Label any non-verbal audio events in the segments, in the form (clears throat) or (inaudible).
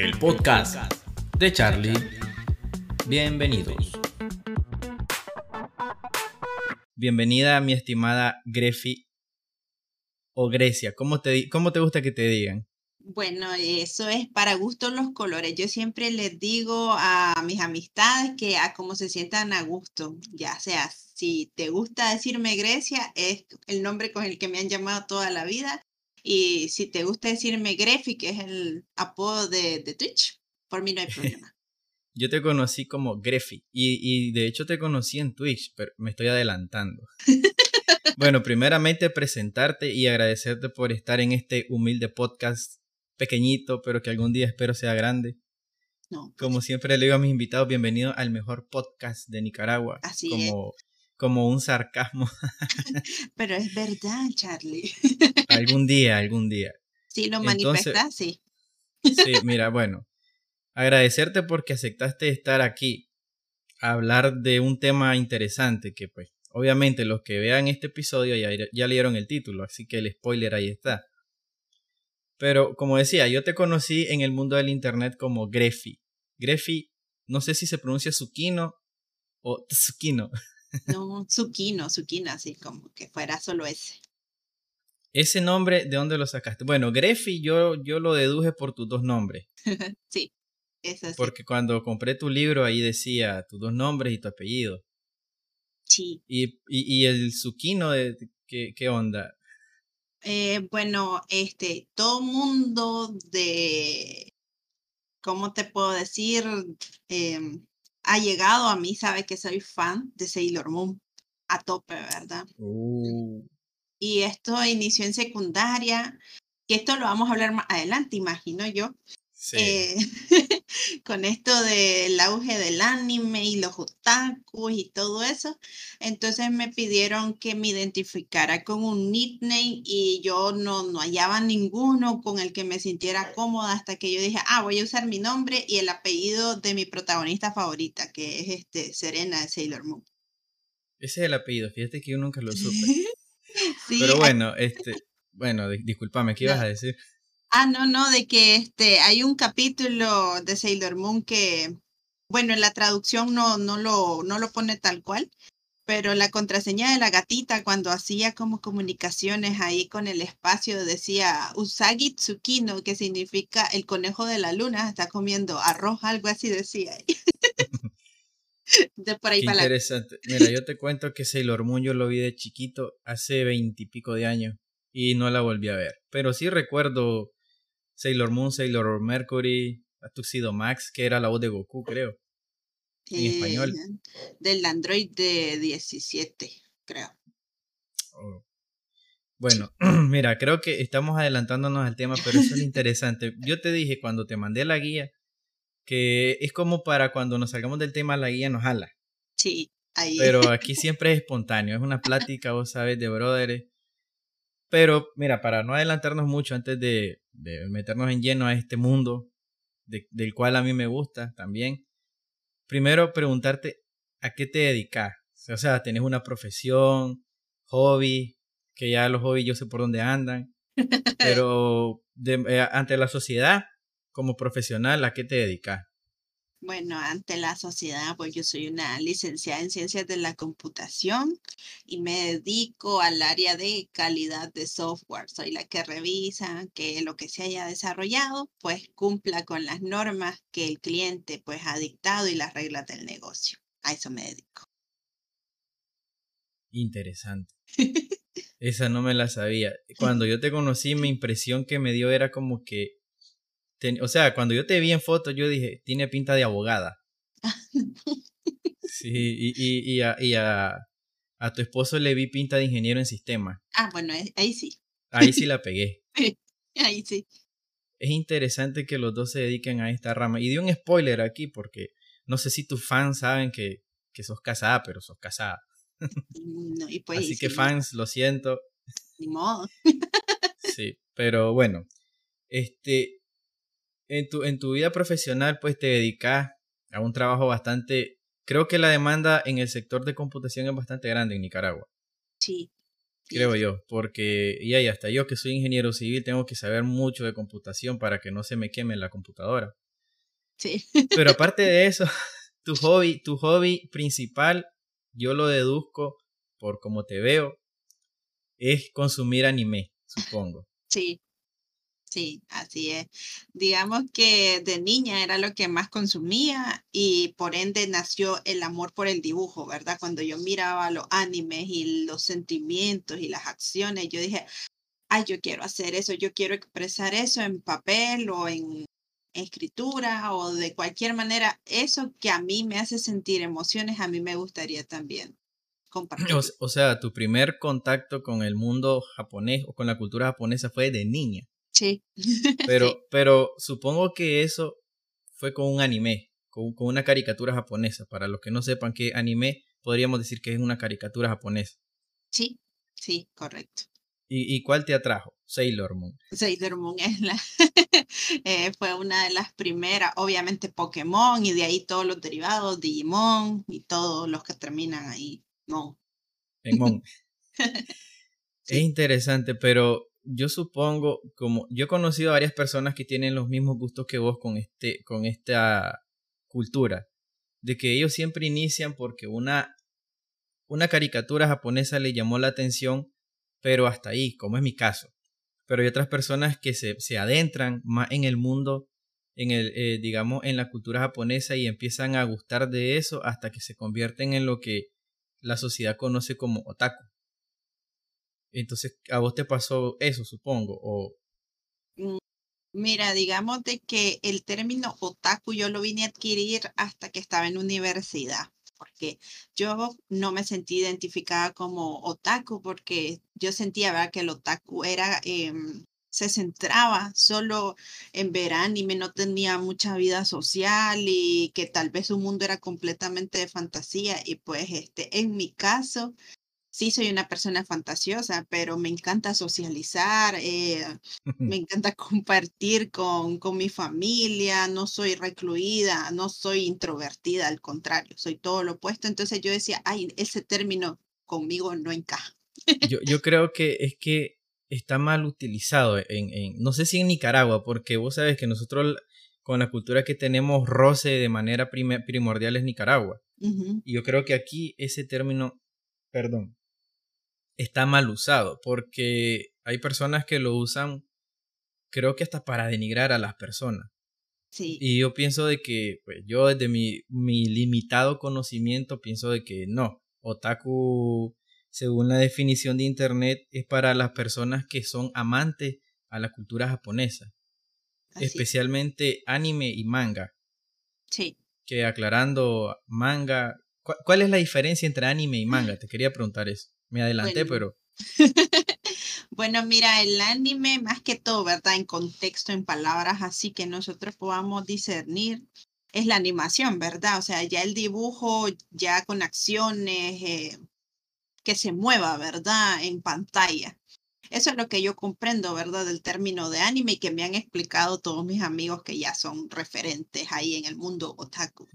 el podcast de Charlie. Bienvenidos. Bienvenida, mi estimada Grefi o Grecia. ¿Cómo te, ¿Cómo te gusta que te digan? Bueno, eso es para gusto los colores. Yo siempre les digo a mis amistades que a cómo se sientan a gusto, ya sea si te gusta decirme Grecia, es el nombre con el que me han llamado toda la vida. Y si te gusta decirme Grefi, que es el apodo de, de Twitch, por mí no hay (laughs) problema. Yo te conocí como Grefi y, y de hecho te conocí en Twitch, pero me estoy adelantando. bueno, primeramente presentarte y agradecerte por estar en este humilde podcast pequeñito, pero que algún día espero sea grande. No, Como siempre le digo a mis invitados, bienvenido al mejor podcast de Nicaragua. Así como, como un sarcasmo. (laughs) pero es verdad, Charlie. (laughs) algún día, algún día. Si lo manifestas, sí. Sí, (laughs) mira, bueno, agradecerte porque aceptaste estar aquí a hablar de un tema interesante que pues obviamente los que vean este episodio ya, ya leyeron el título, así que el spoiler ahí está. Pero como decía, yo te conocí en el mundo del internet como Grefi. Grefi, no sé si se pronuncia Zucchino o Tsukino. No, Zucchino, Zucchino, así como que fuera solo ese. Ese nombre, ¿de dónde lo sacaste? Bueno, Grefi yo, yo lo deduje por tus dos nombres. (laughs) sí, eso sí. Porque cuando compré tu libro ahí decía tus dos nombres y tu apellido. Sí. Y, y, y el Zucchino, de, ¿qué, ¿qué onda? Eh, bueno, este, todo mundo de, ¿cómo te puedo decir? Em, ha llegado a mí, sabe que soy fan de Sailor Moon a tope, ¿verdad? Uh, Y esto inició en secundaria, que esto lo vamos a hablar más adelante, imagino yo. Sí. Eh, (laughs) con esto del auge del anime y los otakus y todo eso. Entonces me pidieron que me identificara con un nickname y yo no, no hallaba ninguno con el que me sintiera cómoda hasta que yo dije, ah, voy a usar mi nombre y el apellido de mi protagonista favorita, que es este Serena de Sailor Moon. Ese es el apellido, fíjate que yo nunca lo supe. (laughs) Sí, Pero bueno, este, bueno, di- discúlpame, ¿qué ibas No. a decir? Ah, no, no, de que este hay un capítulo de Sailor Moon que, bueno, en la traducción no, no lo, no lo pone tal cual, pero la contraseña de la gatita cuando hacía como comunicaciones ahí con el espacio decía Usagi Tsukino, que significa el conejo de la luna, está comiendo arroz, algo así decía. (laughs) De por ahí Qué para la... interesante. Mira, yo te cuento que Sailor Moon yo lo vi de chiquito hace veintipico de años y no la volví a ver. Pero sí recuerdo Sailor Moon, Sailor Mercury, Tuxedo Max, que era la voz de Goku, creo. en español. del Android de 17, creo. Oh. Bueno, (clears throat) mira, creo que estamos adelantándonos al tema, pero eso es (laughs) interesante. Yo te dije cuando te mandé la guía que es como para cuando nos salgamos del tema, la guía nos jala. Sí, ahí. Pero (laughs) aquí siempre es espontáneo, es una plática, vos sabes, de brothers. Pero mira, para no adelantarnos mucho antes de, de meternos en lleno a este mundo, de- del cual a mí me gusta también, primero preguntarte a qué te dedicas. O sea, tenés una profesión, hobby, que ya los hobbies yo sé por dónde andan, (laughs) pero de- eh, ante la sociedad, como profesional, ¿a qué te dedicas? Bueno, ante la sociedad, pues yo soy una licenciada en ciencias de la computación y me dedico al área de calidad de software. Soy la que revisa que lo que se haya desarrollado, pues cumpla con las normas que el cliente pues ha dictado y las reglas del negocio. A eso me dedico. Interesante. (laughs) Esa no me la sabía. (laughs) Cuando yo te conocí, mi impresión que me dio era como que, ten- o sea, cuando yo te vi en foto, yo dije, tiene pinta de abogada. (laughs) Sí, y, y, y, a, y a, a tu esposo le vi pinta de ingeniero en sistema. Ah, bueno, eh, ahí sí, Ahí sí (laughs) la pegué. ahí sí. Es interesante que los dos se dediquen a esta rama. Y di un spoiler aquí porque no sé si tus fans saben que, que sos casada, pero sos casada. No, y pues, Así que fans, lo siento. Ni modo. Sí, pero bueno, este, en tu, en tu vida profesional, pues te dedicas a un trabajo bastante, creo que la demanda en el sector de computación es bastante grande en Nicaragua, Sí. sí, creo yo, porque, y ahí hasta yo que soy ingeniero civil tengo que saber mucho de computación para que no se me queme la computadora. Sí. Pero (laughs) aparte de eso, (laughs) tu hobby, tu hobby principal, yo lo deduzco por como te veo, es consumir anime, supongo. Sí, sí, así es. Digamos que de niña era lo que más consumía y por ende nació el amor por el dibujo, ¿verdad? Cuando yo miraba los animes y los sentimientos y las acciones, yo dije, ay, yo quiero hacer eso, yo quiero expresar eso en papel o en escritura o de cualquier manera, eso que a mí me hace sentir emociones, a mí me gustaría también compartir. O, sea, tu primer contacto con el mundo japonés o con la cultura japonesa fue de niña. (laughs) Sí. Pero, pero supongo que eso fue con un anime, con, con una caricatura japonesa. Para los que no sepan qué anime, podríamos decir que es una caricatura japonesa. Sí, sí, correcto. ¿Y, cuál te atrajo? Sailor Moon. Sailor Moon es la, (laughs) eh, fue una de las primeras, obviamente Pokémon y de ahí todos los derivados, Digimon y todos los que terminan ahí, no. En Mon. (laughs) Es interesante, pero yo supongo, como yo he conocido a varias personas que tienen los mismos gustos que vos con, este, con esta cultura, de que ellos siempre inician porque una, una caricatura japonesa le llamó la atención pero hasta ahí, como es mi caso. Pero hay otras personas que se, se adentran más en el mundo, en el, eh, digamos, en la cultura japonesa y empiezan a gustar de eso hasta que se convierten en lo que la sociedad conoce como otaku. Entonces, ¿a vos te pasó eso, supongo? O... Mm, mira, digamos de que el término otaku yo lo vine a adquirir hasta que estaba en universidad porque yo no me sentí identificada como otaku, porque yo sentía ¿verdad? que el otaku era, em, se centraba solo en ver anime, no tenía mucha vida social y que tal vez su mundo era completamente de fantasía y pues este, en mi caso, sí soy una persona fantasiosa, pero me encanta socializar, eh, me (laughs) encanta (laughs) compartir con, con mi familia, no soy recluida, no soy introvertida, al contrario, soy todo lo opuesto. Entonces yo decía, ay, ese término conmigo no encaja. Yo, yo creo que es que está mal utilizado en, en, no sé si en Nicaragua, porque vos sabes que nosotros con la cultura que tenemos roce de manera primordial es Nicaragua. Y yo creo que aquí ese término, perdón, está mal usado, porque hay personas que lo usan, creo que hasta para denigrar a las personas. Sí. Y yo pienso de que, pues yo desde mi, mi limitado conocimiento pienso de que no, otaku, según la definición de internet, es para las personas que son amantes a la cultura japonesa, especialmente anime y manga. Sí. Que aclarando manga, ¿cuál es la diferencia entre anime y manga? Te quería preguntar eso. Me adelanté, pero... (laughs) bueno, mira, el anime más que todo, ¿verdad? En contexto, en palabras así que nosotros podamos discernir, es la animación, ¿verdad? O sea, ya el dibujo, ya con acciones, eh, que se mueva, ¿verdad? En pantalla. Eso es lo que yo comprendo, ¿verdad? Del término de anime y que me han explicado todos mis amigos que ya son referentes ahí en el mundo otaku.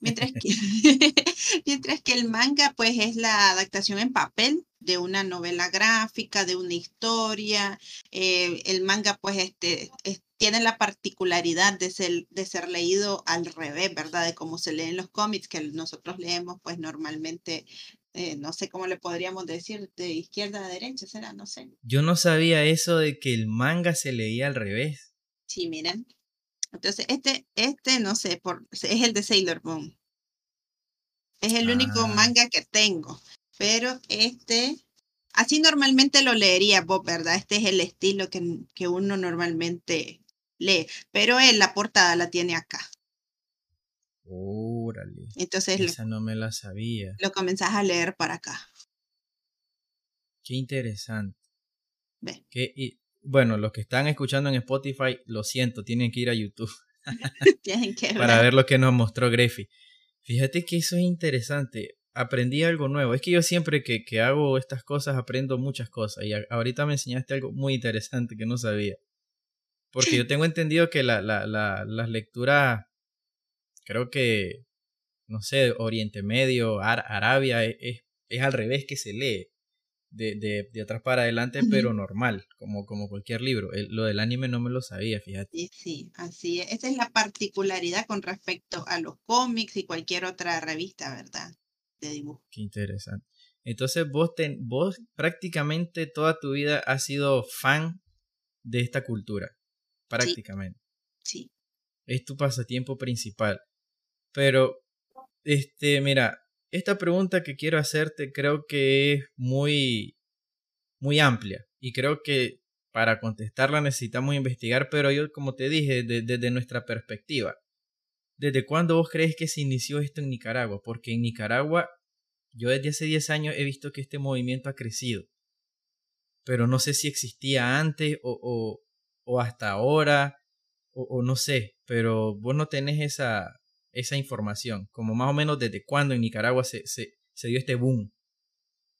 Mientras que, (laughs) mientras que el manga, pues, es la adaptación en papel de una novela gráfica, de una historia. Eh, el manga, pues, este, tiene la particularidad de ser, de ser leído al revés, ¿verdad? De cómo se leen los cómics que nosotros leemos, pues, normalmente eh, no sé cómo le podríamos decir, de izquierda a derecha, será, no sé. Yo no sabía eso de que el manga se leía al revés. Sí, miren. Entonces, este, este, no sé, por, es el de Sailor Moon. Es el único ah. manga que tengo. Pero este, así normalmente lo leería vos, ¿verdad? Este es el estilo que, que uno normalmente lee. Pero él la portada la tiene acá. Órale. Entonces esa no me la sabía. Lo comenzás a leer para acá. Qué interesante. bueno, los que están escuchando en Spotify, lo siento, tienen que ir a YouTube. (laughs) tienen que (laughs) Para ver lo que nos mostró Greffy. Fíjate que eso es interesante. Aprendí algo nuevo. Es que yo siempre que, que hago estas cosas aprendo muchas cosas. Y ahorita me enseñaste algo muy interesante que no sabía. Porque yo (laughs) tengo entendido que la, la, la, las lecturas creo que, no sé, Oriente Medio, Arabia, e, es, es, al revés que se lee. de, de, de atrás para adelante, pero normal, como, como cualquier libro. lo del anime no me lo sabía, fíjate. Sí, sí, así es. Esa es la particularidad con respecto a los cómics y cualquier otra revista, ¿verdad? De dibujo. Qué interesante. Entonces vos, vos prácticamente toda tu vida has sido fan de esta cultura, prácticamente. Sí. Es tu pasatiempo principal. Pero, este, mira, esta pregunta que quiero hacerte creo que es muy, muy amplia y creo que para contestarla necesitamos investigar, pero yo, como te dije, desde nuestra perspectiva, ¿desde cuándo vos crees que se inició esto en Nicaragua? Porque en Nicaragua, yo desde hace 10 años he visto que este movimiento ha crecido, pero no sé si existía antes o, o, hasta ahora, o, o, no sé, pero vos no tenés esa, esa información? Como más o menos desde cuándo en Nicaragua se, se, dio este boom.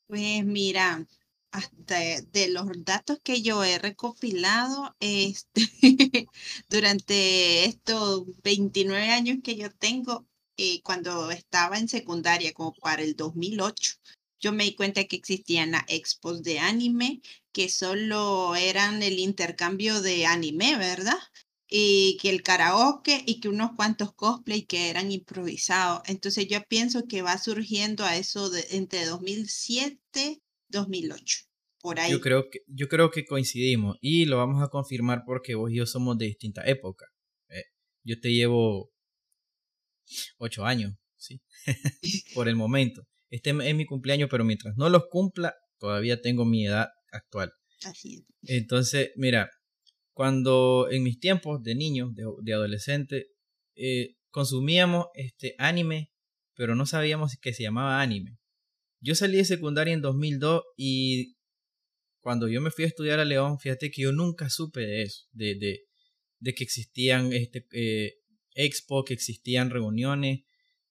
Pues mira, hasta de los datos que yo he recopilado este, (laughs) durante estos 29 años que yo tengo, eh, cuando estaba en secundaria, como para el 2008, yo me di cuenta que existían expos de anime que solo eran el intercambio de anime, ¿verdad? Y que el karaoke y que unos cuantos cosplay que eran improvisados. Entonces yo pienso que va surgiendo a eso de entre 2007 2008. Por ahí. Yo creo que yo creo que coincidimos y lo vamos a confirmar porque vos y yo somos de distinta época. Eh, yo te llevo ocho años, sí, (laughs) por el momento. Este es mi cumpleaños, pero mientras no los cumpla, todavía tengo mi edad actual. Así es. Entonces, mira, cuando en mis tiempos de niño, de, adolescente, eh, consumíamos este anime, pero no sabíamos que se llamaba anime. Yo salí de secundaria en 2002 y cuando yo me fui a estudiar a León, fíjate que yo nunca supe de eso, de, de, de que existían este, eh, expo, que existían reuniones.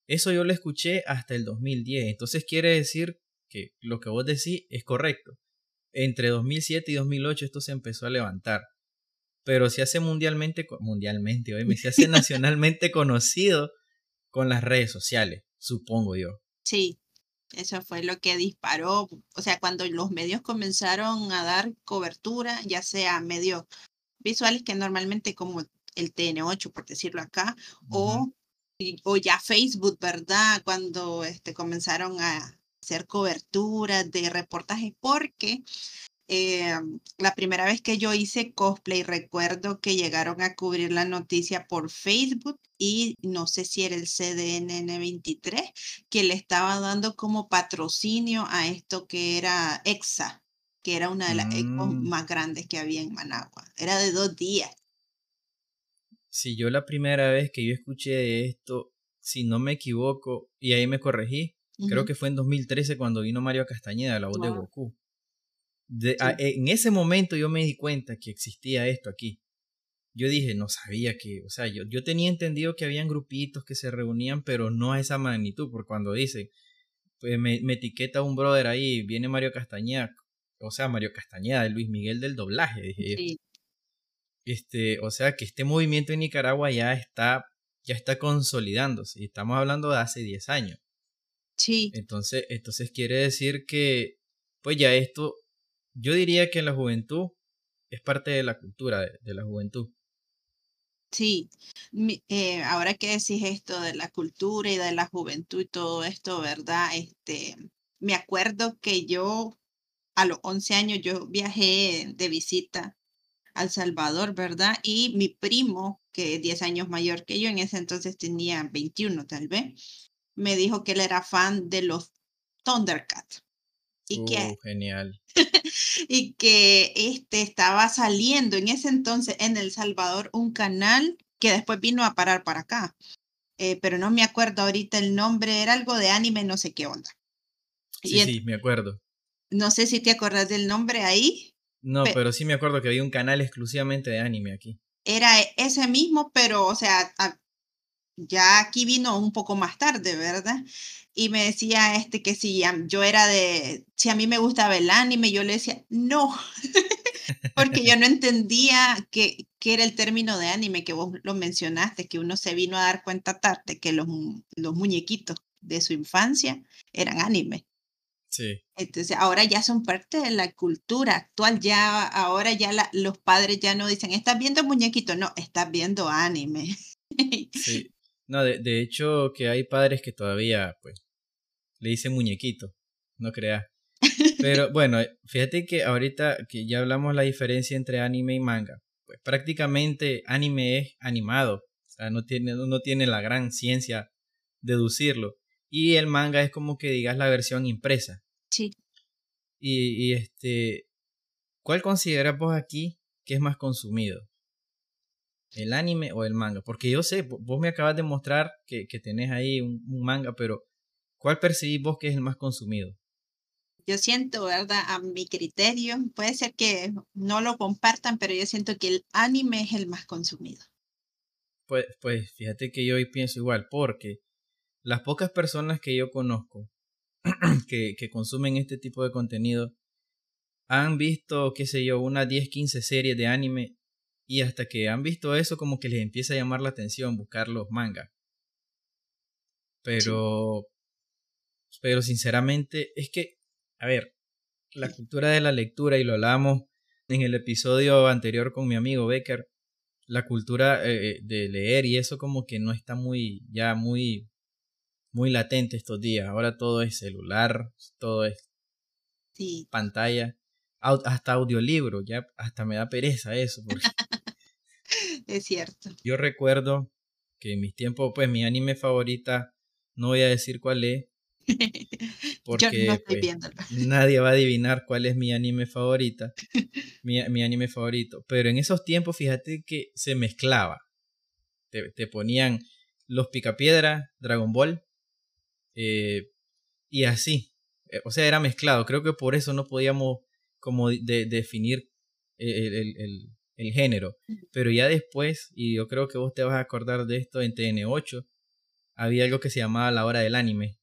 Eso yo lo escuché hasta el 2010. Entonces quiere decir que lo que vos decís es correcto. Entre 2007 y 2008 esto se empezó a levantar pero se hace mundialmente, mundialmente, hoy se hace nacionalmente (laughs) conocido con las redes sociales, supongo yo. Sí, eso fue lo que disparó, o sea, cuando los medios comenzaron a dar cobertura, ya sea medios visuales que normalmente como el TN8, por decirlo acá, o, o ya Facebook, ¿verdad? Cuando este, comenzaron a hacer cobertura de reportajes, porque eh, la primera vez que yo hice cosplay, recuerdo que llegaron a cubrir la noticia por Facebook y no sé si era el CDNN 23 que le estaba dando como patrocinio a esto que era EXA, que era una de las mm. más grandes que había en Managua. Era de dos días. Si yo la primera vez que yo escuché de esto, si no me equivoco, y ahí me corregí, creo que fue en 2013 cuando vino Mario Castañeda, la voz de Goku en ese momento yo me di cuenta que existía esto aquí. Yo dije, no sabía que, o sea, yo, yo tenía entendido que habían grupitos que se reunían, pero no a esa magnitud, porque cuando dice pues me, etiqueta un brother ahí, viene Mario Castañeda, o sea, Mario Castañeda, de Luis Miguel del doblaje, dije Este, o sea, que este movimiento en Nicaragua ya está, ya está consolidándose, y estamos hablando de hace 10 años. Sí. Entonces, entonces quiere decir que, pues ya esto yo diría que la juventud es parte de la cultura de, la juventud. Sí, eh, ahora que decís esto de la cultura y de la juventud y todo esto, ¿verdad? Este, me acuerdo que yo a los 11 años yo viajé de visita al Salvador, ¿verdad? Y mi primo, que es 10 años mayor que yo, en ese entonces tenía 21 tal vez, me dijo que él era fan de los Thundercats. Y que, uh, genial. (laughs) y que este estaba saliendo en ese entonces en El Salvador un canal que después vino a parar para acá. Eh, pero no me acuerdo ahorita el nombre, era algo de anime, no sé qué onda. Sí, sí, me acuerdo. No sé si te acuerdas del nombre ahí. No, pero sí me acuerdo que había un canal exclusivamente de anime aquí. Era ese mismo, pero, o sea, ya aquí vino un poco más tarde, ¿verdad? Y me decía este que si yo era de, si a mí me gustaba el anime, yo le decía, no, (laughs) porque yo no entendía qué era el término de anime que vos lo mencionaste, que uno se vino a dar cuenta tarde que los, los muñequitos de su infancia eran anime. Sí. Entonces, ahora ya son parte de la cultura actual. Ya, ahora ya los padres ya no dicen, estás viendo muñequito, no, estás viendo anime. (laughs) sí. No, de, de, hecho, que hay padres que todavía, pues, le dicen muñequito, no creas. Pero (laughs) bueno, fíjate que ahorita que ya hablamos la diferencia entre anime y manga, pues prácticamente anime es animado, o sea, no tiene, no tiene la gran ciencia deducirlo. Y el manga es como que digas la versión impresa. Sí. Y, y este, ¿cuál consideras vos aquí que es más consumido? ¿El anime o el manga? Porque yo sé, vos me acabas de mostrar que, que tenés ahí un, un manga, pero ¿cuál percibís vos que es el más consumido? Yo siento, ¿verdad? A mi criterio, puede ser que no lo compartan, pero yo siento que el anime es el más consumido. Pues, pues fíjate que yo hoy pienso igual, porque las pocas personas que yo conozco (clears throat) que, que consumen este tipo de contenido han visto, qué sé yo, unas 10, 15 series de anime y hasta que han visto eso como que les empieza a llamar la atención buscar los mangas. Pero, pero sinceramente es que, a ver, la cultura de la lectura, y lo hablamos en el episodio anterior con mi amigo Becker, la cultura eh, eh, de leer y eso como que no está muy, ya muy muy latente estos días. Ahora todo es celular, todo es pantalla, hasta audiolibro, ya hasta me da pereza eso. (laughs) (laughs) es cierto. Yo recuerdo que en mis tiempos, pues mi anime favorita, no voy a decir cuál es, (laughs) porque pues, nadie va a adivinar cuál es mi anime favorita, (laughs) mi, mi, anime favorito. Pero en esos tiempos, fíjate que se mezclaba. Te, te ponían los Picapiedra, Dragon Ball, eh, y así. Eh, o sea, era mezclado. Creo que por eso no podíamos como definir el, el, el, género. Pero ya después, y yo creo que vos te vas a acordar de esto en TN8, había algo que se llamaba la hora del anime.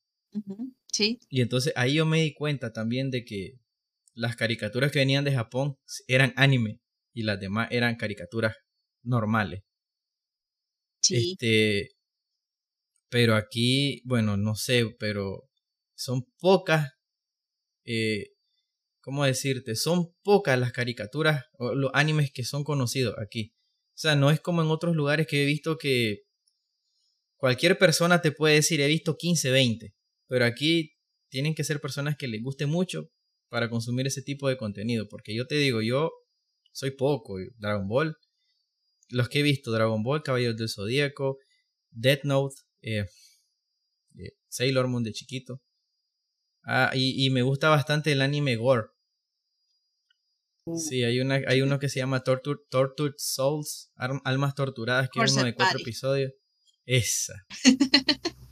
Sí. Y entonces ahí yo me di cuenta también de que las caricaturas que venían de Japón eran anime y las demás eran caricaturas normales. Sí. Este, pero aquí, bueno, no sé, pero son pocas, eh, ¿cómo decirte? Son pocas las caricaturas o los animes que son conocidos aquí. O sea, no es como en otros lugares que he visto que cualquier persona te puede decir, he visto 15, 20. Pero aquí tienen que ser personas que les guste mucho para consumir ese tipo de contenido. Porque yo te digo, yo soy poco. Dragon Ball, los que he visto, Dragon Ball, Caballeros del Zodíaco, Death Note, eh, eh, Sailor Moon de chiquito. Ah, y, me gusta bastante el anime Gore. Uh. Sí, hay, una, hay uno que se llama Tortured, Tortured Souls, Almas Torturadas, que es uno de cuatro episodios. Esa. (laughs)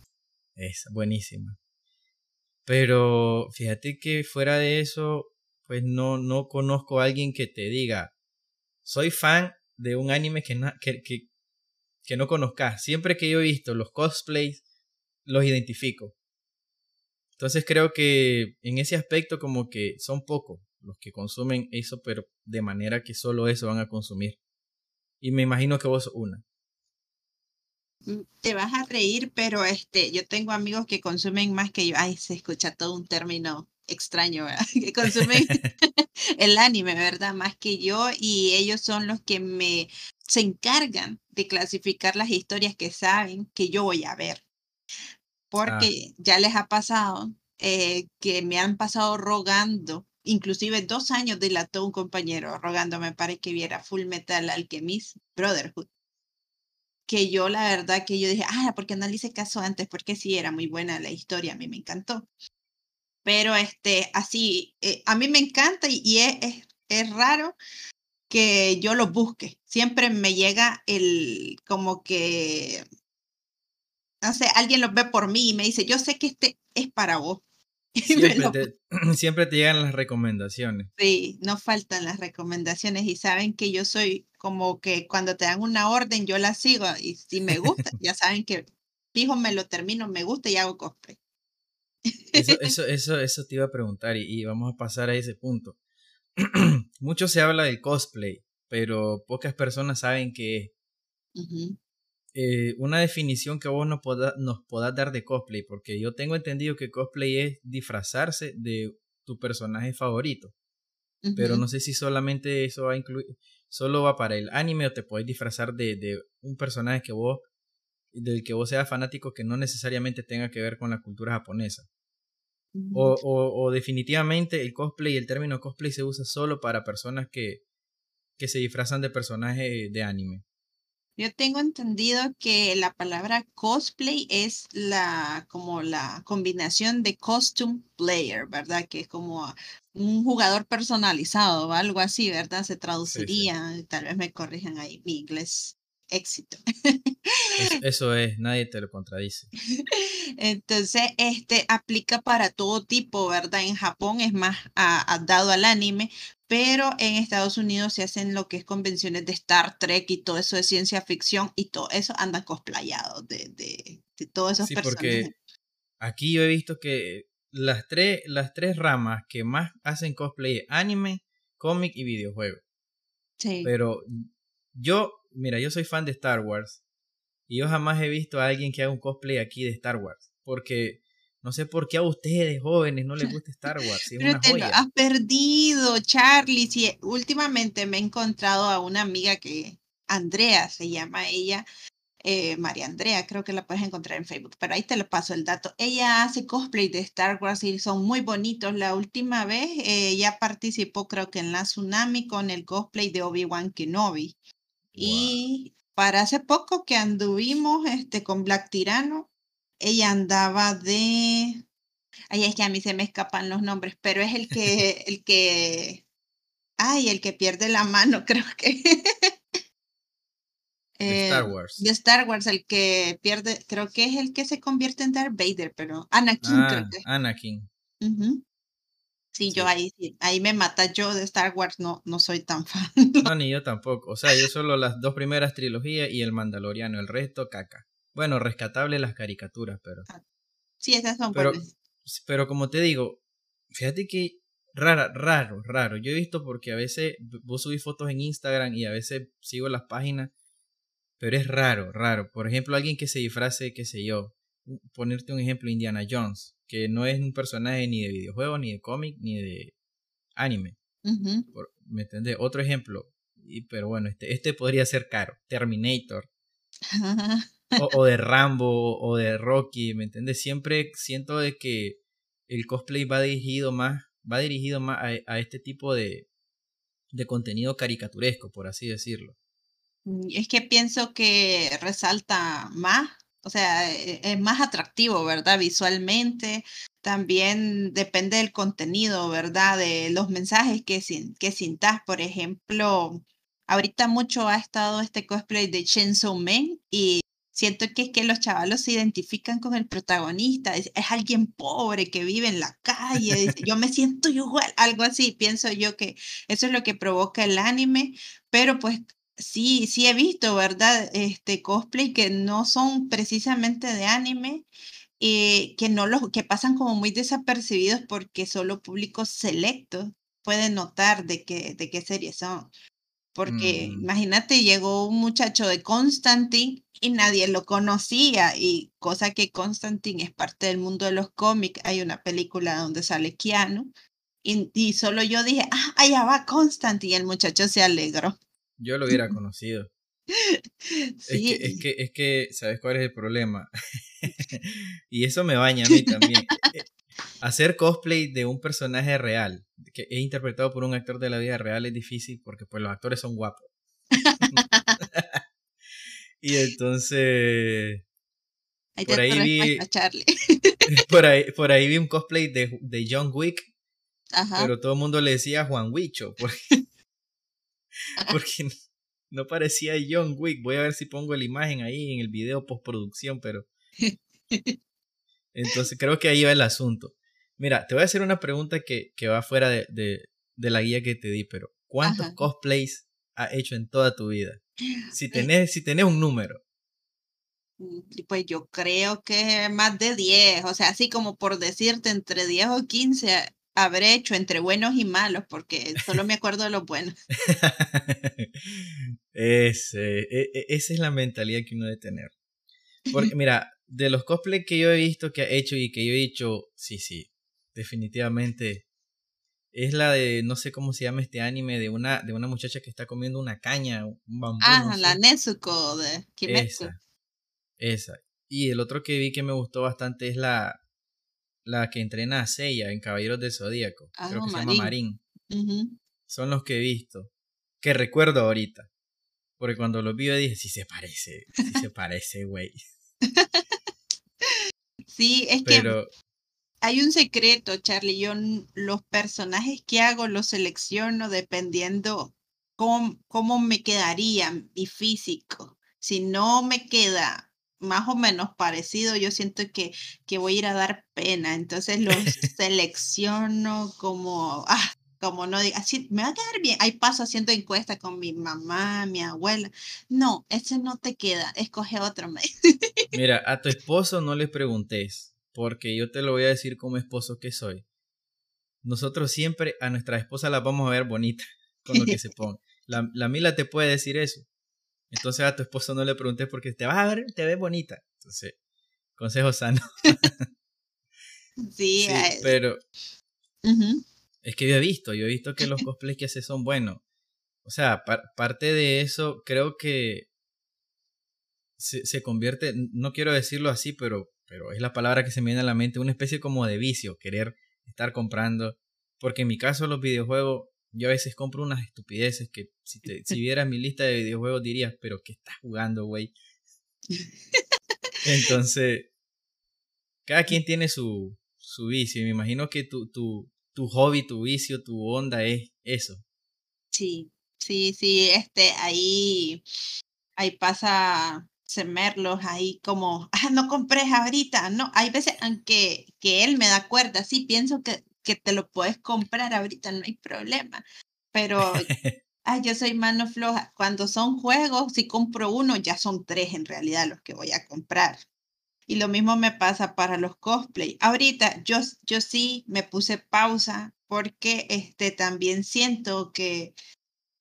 Esa, buenísima. Pero fíjate que fuera de eso, pues no, no conozco a alguien que te diga, soy fan de un anime que, que, que, que no conozcas. Siempre que yo he visto los cosplays, los identifico. Entonces creo que en ese aspecto como que son pocos los que consumen eso, pero de manera que solo eso van a consumir. Y me imagino que vos una. Mm, te vas a reír, pero este, yo tengo amigos que consumen más que yo. Ay, se escucha todo un término extraño, ¿verdad? (laughs) Que consumen (laughs) el anime, ¿verdad? Más que yo y ellos son los que me se encargan de clasificar las historias que saben que yo voy a ver. Ah. Porque ya les ha pasado eh, que me han pasado rogando, inclusive dos años dilató un compañero rogándome para que viera Full Metal Alchemist Brotherhood. Que yo la verdad que yo dije, ah, porque no le hice caso antes, porque sí era muy buena la historia, a mí me encantó. Pero este, así, eh, a mí me encanta y, es, es, es raro que yo lo busque. Siempre me llega el como que, no sé, alguien lo ve por mí y me dice, yo sé que este es para vos. (laughs) Siempre, te, (clears throat) siempre te llegan las recomendaciones. Sí, no faltan las recomendaciones y saben que yo soy como que cuando te dan una orden yo la sigo y si me gusta, (laughs) ya saben que fijo me lo termino, me gusta y hago cosplay. Eso, (laughs) eso, eso, eso te iba a preguntar y, y vamos a pasar a ese punto. (clears throat) mucho se habla del cosplay, pero pocas personas saben que eh, una definición que vos nos, nos podás dar de cosplay, porque yo tengo entendido que cosplay es disfrazarse de tu personaje favorito. Pero no sé si solamente eso va a incluir, solo va para el anime o te podés disfrazar de, de un personaje que vos, del que vos seas fanático que no necesariamente tenga que ver con la cultura japonesa. O, o, definitivamente el cosplay, el término cosplay se usa solo para personas que, que se disfrazan de personajes de anime. Yo tengo entendido que la palabra cosplay es la como la combinación de costume player, ¿verdad? Que es como un jugador personalizado o algo así, ¿verdad? Se traduciría, tal vez me corrijan ahí mi inglés éxito. (laughs) Eso, es, nadie te lo contradice. Entonces, este aplica para todo tipo, ¿verdad? En Japón es más dado al anime, pero en Estados Unidos se hacen lo que es convenciones de Star Trek y todo eso de ciencia ficción y todo eso andan cosplayados de, de, de todos esos sí, Porque aquí yo he visto que las tres, las tres ramas que más hacen cosplay es anime, cómic y videojuego. Sí. Pero yo, mira, yo soy fan de Star Wars y yo jamás he visto a alguien que haga un cosplay aquí de Star Wars. Porque no sé por qué a ustedes, jóvenes, no les gusta Star Wars. Es (laughs) Pero te lo has perdido, Charlie. Sí, últimamente me he encontrado a una amiga que, Andrea se llama ella, eh, María Andrea, creo que la puedes encontrar en Facebook, pero ahí te lo paso el dato. Ella hace cosplay de Star Wars y son muy bonitos. La última vez eh, ella participó, creo que en la Tsunami, con el cosplay de Obi-Wan Kenobi. Y para hace poco que anduvimos este, con Black Tirano, ella andaba de. Ay, es que a mí se me escapan los nombres, pero es el que, el que. Ay, el que pierde la mano, (laughs) creo que. de Star eh, Wars. De Star Wars, el que pierde, creo que es el que se convierte en Darth Vader, pero Anakin, creo ah, que. Anakin. Sí, yo ahí ahí me mata yo de Star Wars, no, no soy tan (laughs) fan. No, ni yo tampoco. O sea, yo solo las dos primeras trilogías y el Mandaloriano, el resto caca. Bueno, rescatable las caricaturas, pero. Ah, sí, esas son pero, Pero como te digo, fíjate que rara, raro, raro. Yo he visto porque a veces vos subís fotos en Instagram y a veces sigo las páginas, pero es raro, raro. Por ejemplo, alguien que se disfrace, qué sé yo, ponerte un ejemplo, Indiana Jones, que no es un personaje ni de videojuego, ni de cómic, ni de anime. ¿Me entendés? Otro ejemplo, y, pero bueno, este, este podría ser caro, Terminator. (laughs) o, de Rambo o de Rocky, ¿me entiendes? Siempre siento de que el cosplay va dirigido más, va dirigido más a, este tipo de, de contenido caricaturesco, por así decirlo. Mm, es que pienso que resalta más, o sea, e, es más atractivo, ¿verdad? Visualmente. También depende del contenido, ¿verdad? De los mensajes que, que sintas. Por ejemplo, ahorita mucho ha estado este cosplay de Chainsaw Man y siento que es que los chavalos se identifican con el protagonista, es, alguien pobre que vive en la calle, yo me siento igual, algo así, pienso yo que eso es lo que provoca el anime, pero pues sí, sí he visto, ¿verdad? Este cosplay que no son precisamente de anime. Eh, que no los que pasan como muy desapercibidos porque solo públicos selectos pueden notar de qué, de qué serie son. Porque mm. imagínate, llegó un muchacho de Constantine y nadie lo conocía, y cosa que Constantine es parte del mundo de los cómics. Hay una película donde sale Keanu, y, solo yo dije, ah, allá va Constantine, y el muchacho se alegró. Yo lo hubiera conocido. sí. (laughs) es, que, es, que, es que, ¿sabes cuál es el problema? (laughs) y eso me baña a mí también. hacer cosplay de un personaje real, que es interpretado por un actor de la vida real, es difícil porque pues los actores son guapos. (laughs) y entonces... por ahí vi... por, ahí, por ahí vi un cosplay de, de John Wick, pero todo el mundo le decía Juan porque, (laughs) porque no parecía John Wick. Voy a ver si pongo la imagen ahí en el video postproducción, pero... Entonces creo que ahí va el asunto. Mira, te voy a hacer una pregunta que, que va fuera de, de, la guía que te di, pero ¿cuántos cosplays has hecho en toda tu vida? (gasps) Si tenés, si tenés un número. Mm, pues yo creo que más de 10, o sea, así como por decirte entre 10 o 15 habré hecho entre buenos y malos, porque solo me acuerdo de los buenos. (laughs) Ese, e, e, esa es la mentalidad que uno debe tener. Porque (laughs) mira, de los cosplays que yo he visto que ha hecho y que yo he dicho, sí, sí, definitivamente es la de, no sé cómo se llama este anime, de una, de una muchacha que está comiendo una caña, un bambú. Ah, la Nezuko de Kimetsu. Esa, esa. Y el otro que vi que me gustó bastante es la, la que entrena a Seiya en Caballeros del Zodíaco. Creo que se llama Marín. Son los que he visto. Que recuerdo ahorita. Porque cuando los vi dije, sí se parece, sí se (laughs) parece, güey. sí, es que hay un secreto, Charlie. Yo los personajes que hago los selecciono dependiendo cómo, cómo me quedaría mi físico. Si no me queda más o menos parecido, yo siento que, que voy a ir a dar pena. Entonces los (laughs) selecciono como, ah, como no diga, así me va a quedar bien. Ahí paso haciendo encuestas con mi mamá, mi abuela. No, ese no te queda, escoge otro. (laughs) Mira, a tu esposo no le preguntes, porque yo te lo voy a decir como esposo que soy. Nosotros siempre a nuestra esposa la vamos a ver bonita con lo que se (laughs) ponga. La, la Mila te puede decir eso. Entonces a tu esposo no le preguntes porque te vas a ver, te ves bonita. Entonces, consejo sano. (laughs) sí, pero es que yo he visto, yo he visto que los cosplays que hace son buenos. O sea, parte de eso creo que se, se, convierte, no quiero decirlo así, pero, pero es la palabra que se me viene a la mente, una especie como de vicio, querer estar comprando. Porque en mi caso los videojuegos yo a veces compro unas estupideces que si, te, si vieras mi lista de videojuegos dirías, pero ¿qué estás jugando, güey? Entonces, cada quien tiene su, su vicio. Y me imagino que tu, tu, tu hobby, tu vicio, tu onda es eso. Sí, sí, sí, este, ahí, ahí pasa semerlos ahí como, ah, no compré ahorita, no, hay veces aunque que él me da cuerda, sí, pienso que que te lo puedes comprar ahorita, no hay problema. Pero, (laughs) ay, yo soy mano floja. Cuando son juegos, si compro uno, ya son tres en realidad los que voy a comprar. Y lo mismo me pasa para los cosplay. Ahorita yo, yo sí me puse pausa porque este, también siento que,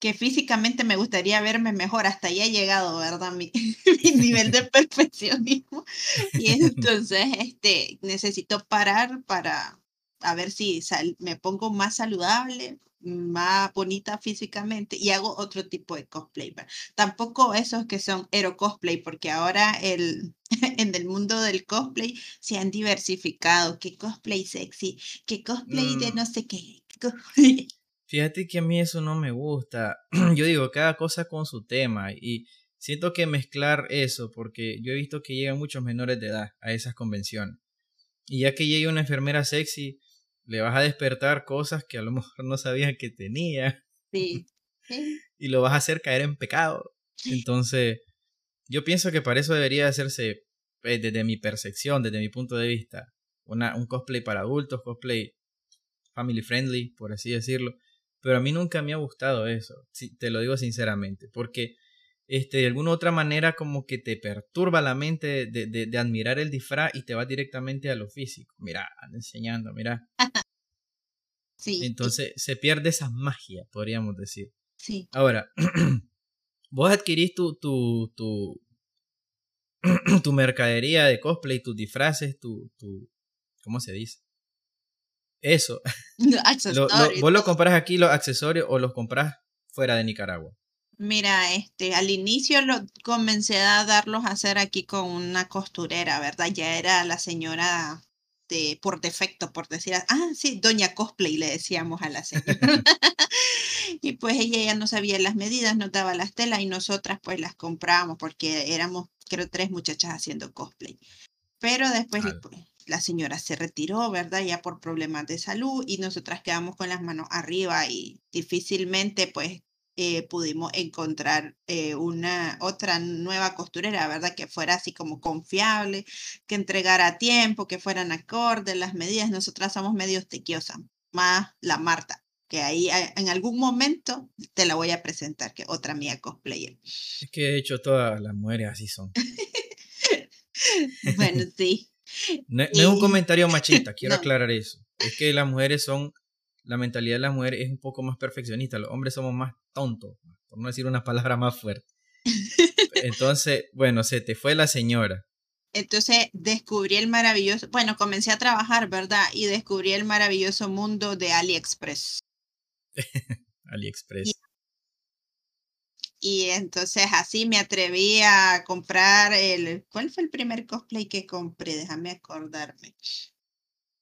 que físicamente me gustaría verme mejor. Hasta ahí ha llegado, ¿verdad? Mi, (laughs) mi nivel de (laughs) perfeccionismo. Y entonces este, necesito parar para, a ver si me pongo más saludable, más bonita físicamente y hago otro tipo de cosplay. Tampoco esos que son hero cosplay, porque ahora el, (laughs) en el mundo del cosplay se han diversificado. ¿Qué cosplay sexy? ¿Qué cosplay de mm. no sé qué? (laughs) Fíjate que a mí eso no me gusta. (clears throat) Yo digo, cada cosa con su tema y siento que mezclar eso, porque yo he visto que llegan muchos menores de edad a esas convenciones. Y ya que llega una enfermera sexy, le vas a despertar cosas que a lo mejor no sabías que tenía. (laughs) Sí. y lo vas a hacer caer en pecado. Entonces, yo pienso que para eso debería hacerse, eh, desde mi percepción, desde mi punto de vista, una, un cosplay para adultos, cosplay family friendly, por así decirlo. Pero a mí nunca me ha gustado eso, te lo digo sinceramente, porque este, de alguna otra manera como que te perturba la mente de, de, admirar el disfraz y te va directamente a lo físico. Mira, anda enseñando, mira. (laughs) sí. Entonces se pierde esa magia, podríamos decir. Sí. Ahora, (clears throat) vos adquirís tu, tu, tu, (clears throat) tu mercadería de cosplay, tus disfraces, tu, tu, ¿cómo se dice? Eso. (laughs) (laughs) ¿Vos lo compras aquí los accesorios o los compras fuera de Nicaragua? Mira, este, al inicio lo comencé a darlos a hacer aquí con una costurera, ¿verdad? Ya era la señora de, por defecto, por decir, ah, sí, doña cosplay le decíamos a la señora. (laughs) (laughs) y pues ella ya no sabía las medidas, no daba las telas y nosotras pues las comprábamos porque éramos, creo, tres muchachas haciendo cosplay. Pero después pues, la señora se retiró, ¿verdad? Ya por problemas de salud y nosotras quedamos con las manos arriba y difícilmente pues eh, pudimos encontrar eh, una otra nueva costurera, ¿verdad? Que fuera así como confiable, que entregara a tiempo, que fueran acordes las medidas. Nosotras somos medios tequiosas, más la Marta, que ahí en algún momento te la voy a presentar, que otra mía cosplayer. Es que de hecho todas las mujeres así son. (laughs) bueno, sí. (laughs) No, es un comentario (laughs) machista, quiero aclarar eso. Es que las mujeres son la mentalidad de la mujer es un poco más perfeccionista. Los hombres somos más tontos, por no decir una palabra más fuerte. (laughs) Entonces, bueno, se te fue la señora. Entonces descubrí el maravilloso, bueno, comencé a trabajar, ¿verdad? Y descubrí el maravilloso mundo de AliExpress. (laughs) AliExpress. Y, entonces así me atreví a comprar el, ¿cuál fue el primer cosplay que compré? Déjame acordarme.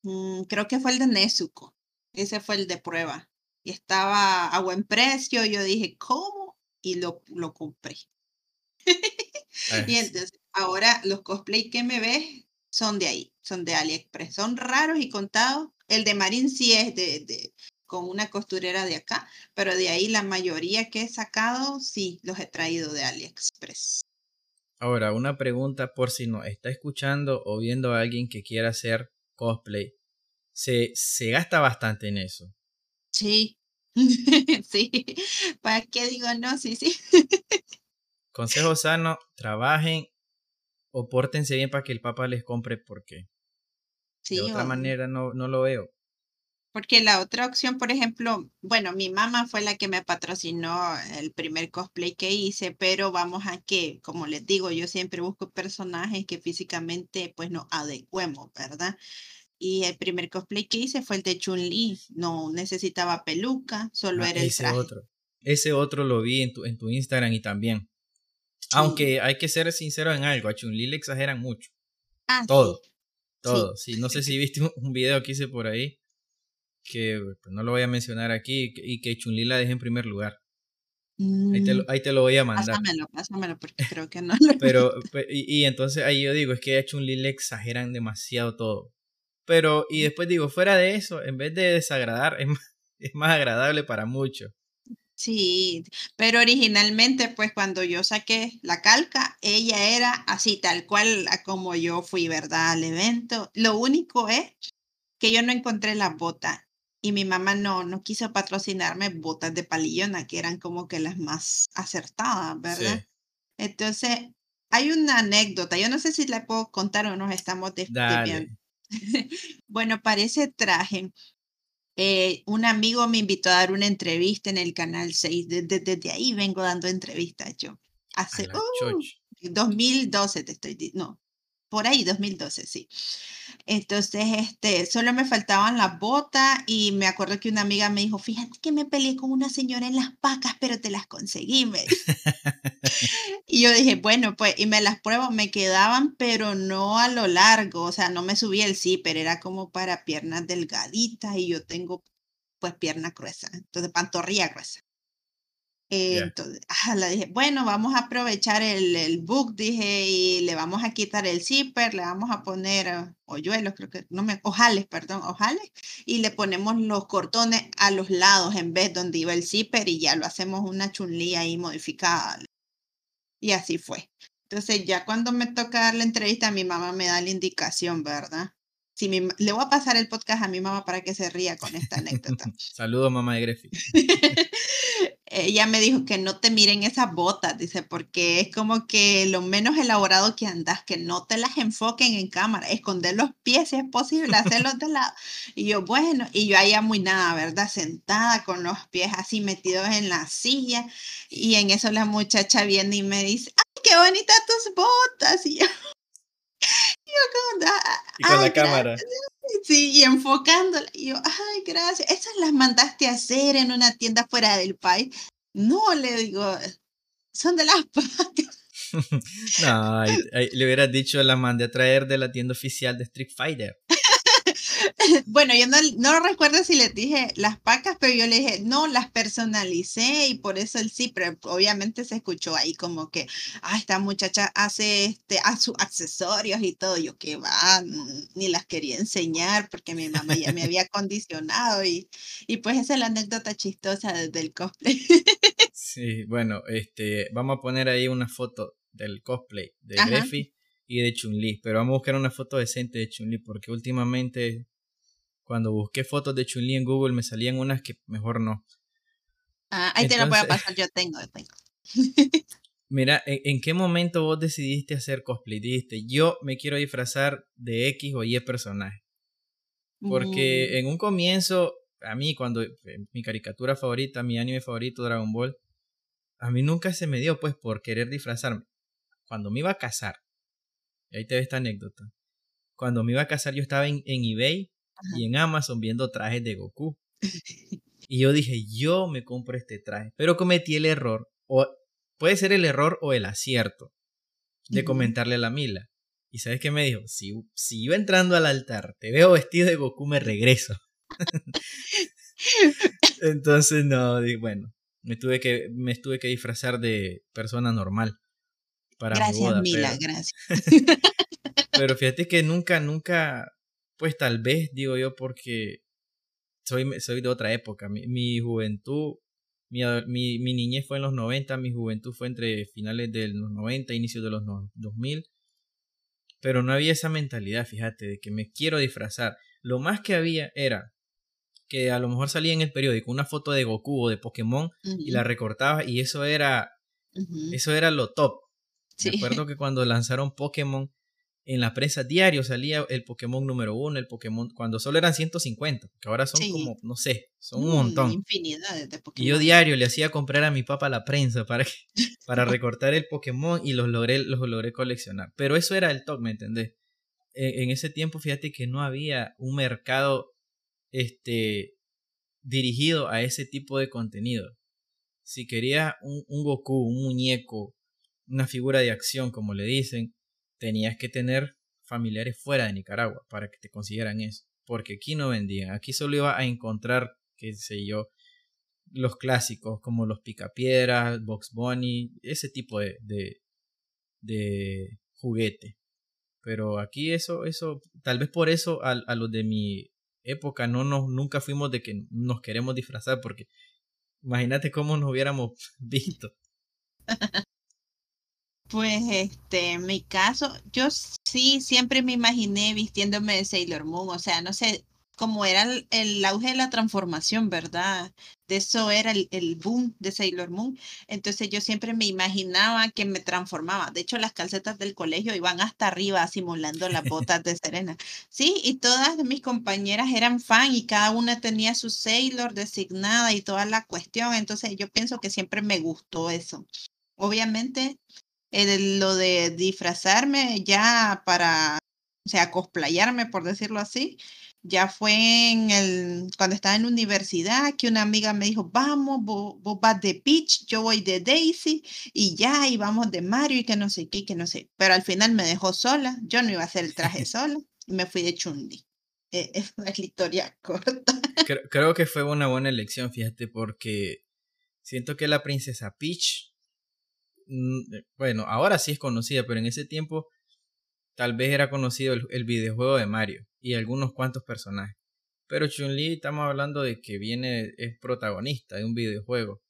Mm, creo que fue el de Nezuko. Ese fue el de prueba. Y estaba a buen precio. Yo dije, ¿cómo? Y lo, lo compré. (laughs) y entonces, ahora los cosplays que me ves son de ahí, son de AliExpress. Son raros y contados. El de Marín sí es de, de, con una costurera de acá, pero de ahí la mayoría que he sacado, sí, los he traído de AliExpress. Ahora, una pregunta por si no está escuchando o viendo a alguien que quiera hacer cosplay. Se, se gasta bastante en eso. Sí, (laughs) sí. ¿Para qué digo no? Sí, sí. (laughs) Consejo sano, trabajen o pórtense bien para que el papá les compre porque sí, de otra manera no, no lo veo. Porque la otra opción, por ejemplo, bueno, mi mamá fue la que me patrocinó el primer cosplay que hice, pero vamos a que, como les digo, yo siempre busco personajes que físicamente pues nos adecuemos, ¿verdad? Y el primer cosplay que hice fue el de Chun-Li. No necesitaba peluca, solo ah, era el ese Otro. Ese otro lo vi en tu, en tu Instagram y también. Aunque hay que ser sincero en algo, a Chun-Li le exageran mucho. Ah, todo. Todo. Sí. No (laughs) sé si viste un video que hice por ahí, que pues, no lo voy a mencionar aquí, y que Chun-Li la deje en primer lugar. Ahí, te lo, mm. ahí, te lo, voy a mandar. Pásamelo, pásamelo, porque (laughs) creo que no Pero, y, y, entonces ahí yo digo, es que a Chun-Li le exageran demasiado todo. Pero, y después digo, fuera de eso, en vez de desagradar, es más, (laughs) es más agradable para muchos. Sí, pero originalmente, pues cuando yo saqué la calca, ella era así, tal cual como yo fui, ¿verdad? Al evento. Lo único es que yo no encontré la bota y mi mamá no, no quiso patrocinarme botas de palillona, que eran como que las más acertadas, ¿verdad? Entonces, hay una anécdota, yo no sé si la puedo contar o nos estamos despidiendo. (laughs) bueno, parece traje, eh, un amigo me invitó a dar una entrevista en el canal 6. Desde, ahí vengo dando entrevistas yo. Hace 2012 uh, te estoy diciendo. No, por ahí, 2012, sí. Entonces, este, solo me faltaban las botas y me acuerdo que una amiga me dijo, fíjate que me peleé con una señora en las pacas, pero te las conseguí. Me (laughs) y yo dije, bueno, pues, y me las pruebo, me quedaban, pero no a lo largo, o sea, no me subía el zipper, era como para piernas delgaditas y yo tengo, pues, pierna gruesa, entonces pantorrilla gruesa. Entonces, la dije, bueno, vamos a aprovechar el, el, book, dije, y le vamos a quitar el zipper, le vamos a poner uh, hoyuelos, creo que, no me, ojales, perdón, ojales, y le ponemos los cortones a los lados en vez donde iba el zipper y ya lo hacemos una chunlía ahí modificada. Y así fue. Entonces ya cuando me toca dar la entrevista, mi mamá me da la indicación, ¿verdad? Si le voy a pasar el podcast a mi mamá para que se ría con esta anécdota. (laughs) Saludos, mamá de Greffi. (laughs) ella me dijo que no te miren esas botas, dice, porque es como que lo menos elaborado que andas, que no te las enfoquen en cámara, esconder los pies si es posible, hacerlos de lado. Y yo, bueno, y yo allá muy nada, ¿verdad? Sentada con los pies así metidos en la silla, y en eso la muchacha viene y me dice, ¡ay, qué bonitas tus botas! Y yo, yo y con la cámara. (laughs) Sí, y enfocándola. Y yo, ay, gracias. Esas las mandaste a hacer en una tienda fuera del país. No, le digo, son de las (laughs) patas. (laughs) no, le hubieras dicho, las mandé a traer de la tienda oficial de Street Fighter. (laughs) bueno, yo no, no recuerdo si les dije las pacas, pero yo le dije, no, las personalicé y por eso el sí, pero obviamente se escuchó ahí como que, ah, esta muchacha hace este, a sus accesorios y todo. Yo que va, ni las quería enseñar porque mi mamá ya me (laughs) había condicionado y, y pues esa es la anécdota chistosa del cosplay. sí, bueno, este, vamos a poner ahí una foto del cosplay de Greffy y de Chun-Li, pero vamos a buscar una foto decente de Chun-Li porque últimamente cuando busqué fotos de Chun-Li en Google me salían unas que mejor no. Ah, ahí te lo a pasar, yo tengo, tengo. (laughs) Mira, ¿en, qué momento vos decidiste hacer cosplay? Dijiste, yo me quiero disfrazar de X o Y personaje. Porque mm. en un comienzo, a mí cuando eh, mi caricatura favorita, mi anime favorito, Dragon Ball, a mí nunca se me dio pues por querer disfrazarme. Cuando me iba a casar, ahí te ve esta anécdota, cuando me iba a casar yo estaba en, eBay y en Amazon viendo trajes de Goku. (laughs) Y yo dije, yo me compro este traje, pero cometí el error, o puede ser el error o el acierto, de comentarle a la Mila. ¿Y sabes qué me dijo? Si, si yo entrando al altar te veo vestido de Goku, me regreso. (laughs) Entonces, no, bueno, me tuve que, me tuve que disfrazar de persona normal. Para gracias, Mila, (laughs) gracias. pero fíjate que nunca, nunca, pues tal vez, digo yo, porque soy, soy de otra época. Mi, juventud, mi, mi, mi, niñez fue en los 90, mi juventud fue entre finales de los 90, inicios de los 2000. Pero no había esa mentalidad, fíjate, de que me quiero disfrazar. Lo más que había era que a lo mejor salía en el periódico una foto de Goku o de Pokémon y la recortaba y eso era, eso era lo top. Me acuerdo que cuando lanzaron Pokémon, en la prensa diario salía el Pokémon número uno, el Pokémon, cuando solo eran 150, que ahora son como, no sé, son un montón. Infinidades de Pokémon. Y yo diario le hacía comprar a mi papá la prensa para, para recortar el Pokémon y los logré, los logré coleccionar. Pero eso era el top, ¿me entendés? E, en, ese tiempo, fíjate que no había un mercado este, dirigido a ese tipo de contenido. Si querías un, un Goku, un muñeco, una figura de acción, como le dicen, tenías que tener familiares fuera de Nicaragua para que te consiguieran eso. Porque aquí no vendían. Aquí solo iba a encontrar, qué sé yo, los clásicos como los Picapiedras, Box Bunny, ese tipo de, de, juguete. Pero aquí eso, eso, tal vez por eso a, a los de mi época no nos, nunca fuimos de que nos queremos disfrazar porque imagínate cómo nos hubiéramos (laughs) visto. (laughs) Pues este, en mi caso, yo sí siempre me imaginé vistiéndome de Sailor Moon, o sea, no sé, cómo era el, auge de la transformación, ¿verdad? De eso era el, el, boom de Sailor Moon. Entonces yo siempre me imaginaba que me transformaba. De hecho, las calcetas del colegio iban hasta arriba simulando las (laughs) botas de Serena. Sí, y todas mis compañeras eran fan y cada una tenía su Sailor designada y toda la cuestión. Entonces yo pienso que siempre me gustó eso. Obviamente lo de disfrazarme ya para, o sea, cosplayarme, por decirlo así, ya fue en el, cuando estaba en universidad, que una amiga me dijo, vamos, vos, vas de Peach, yo voy de Daisy, y ya, y vamos de Mario, y que no sé qué, que no sé. Pero al final me dejó sola, yo no iba a hacer el traje (laughs) sola, y me fui de Chundi. Eh, (laughs) es una historia corta. Creo, creo que fue una buena elección, fíjate, porque siento que la princesa Peach bueno, ahora sí es conocida, pero en ese tiempo tal vez era conocido el, videojuego de Mario y algunos cuantos personajes. Pero Chun-Li estamos hablando de que viene, es protagonista de un videojuego.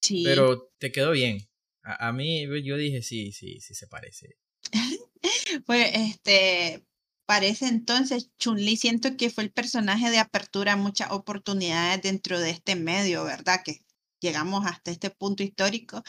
Sí. Pero te quedó bien. A, mí yo dije sí, sí, sí se parece. (laughs) pues este, parece entonces Chun-Li siento que fue el personaje de apertura a muchas oportunidades dentro de este medio, ¿verdad? Que llegamos hasta este punto histórico,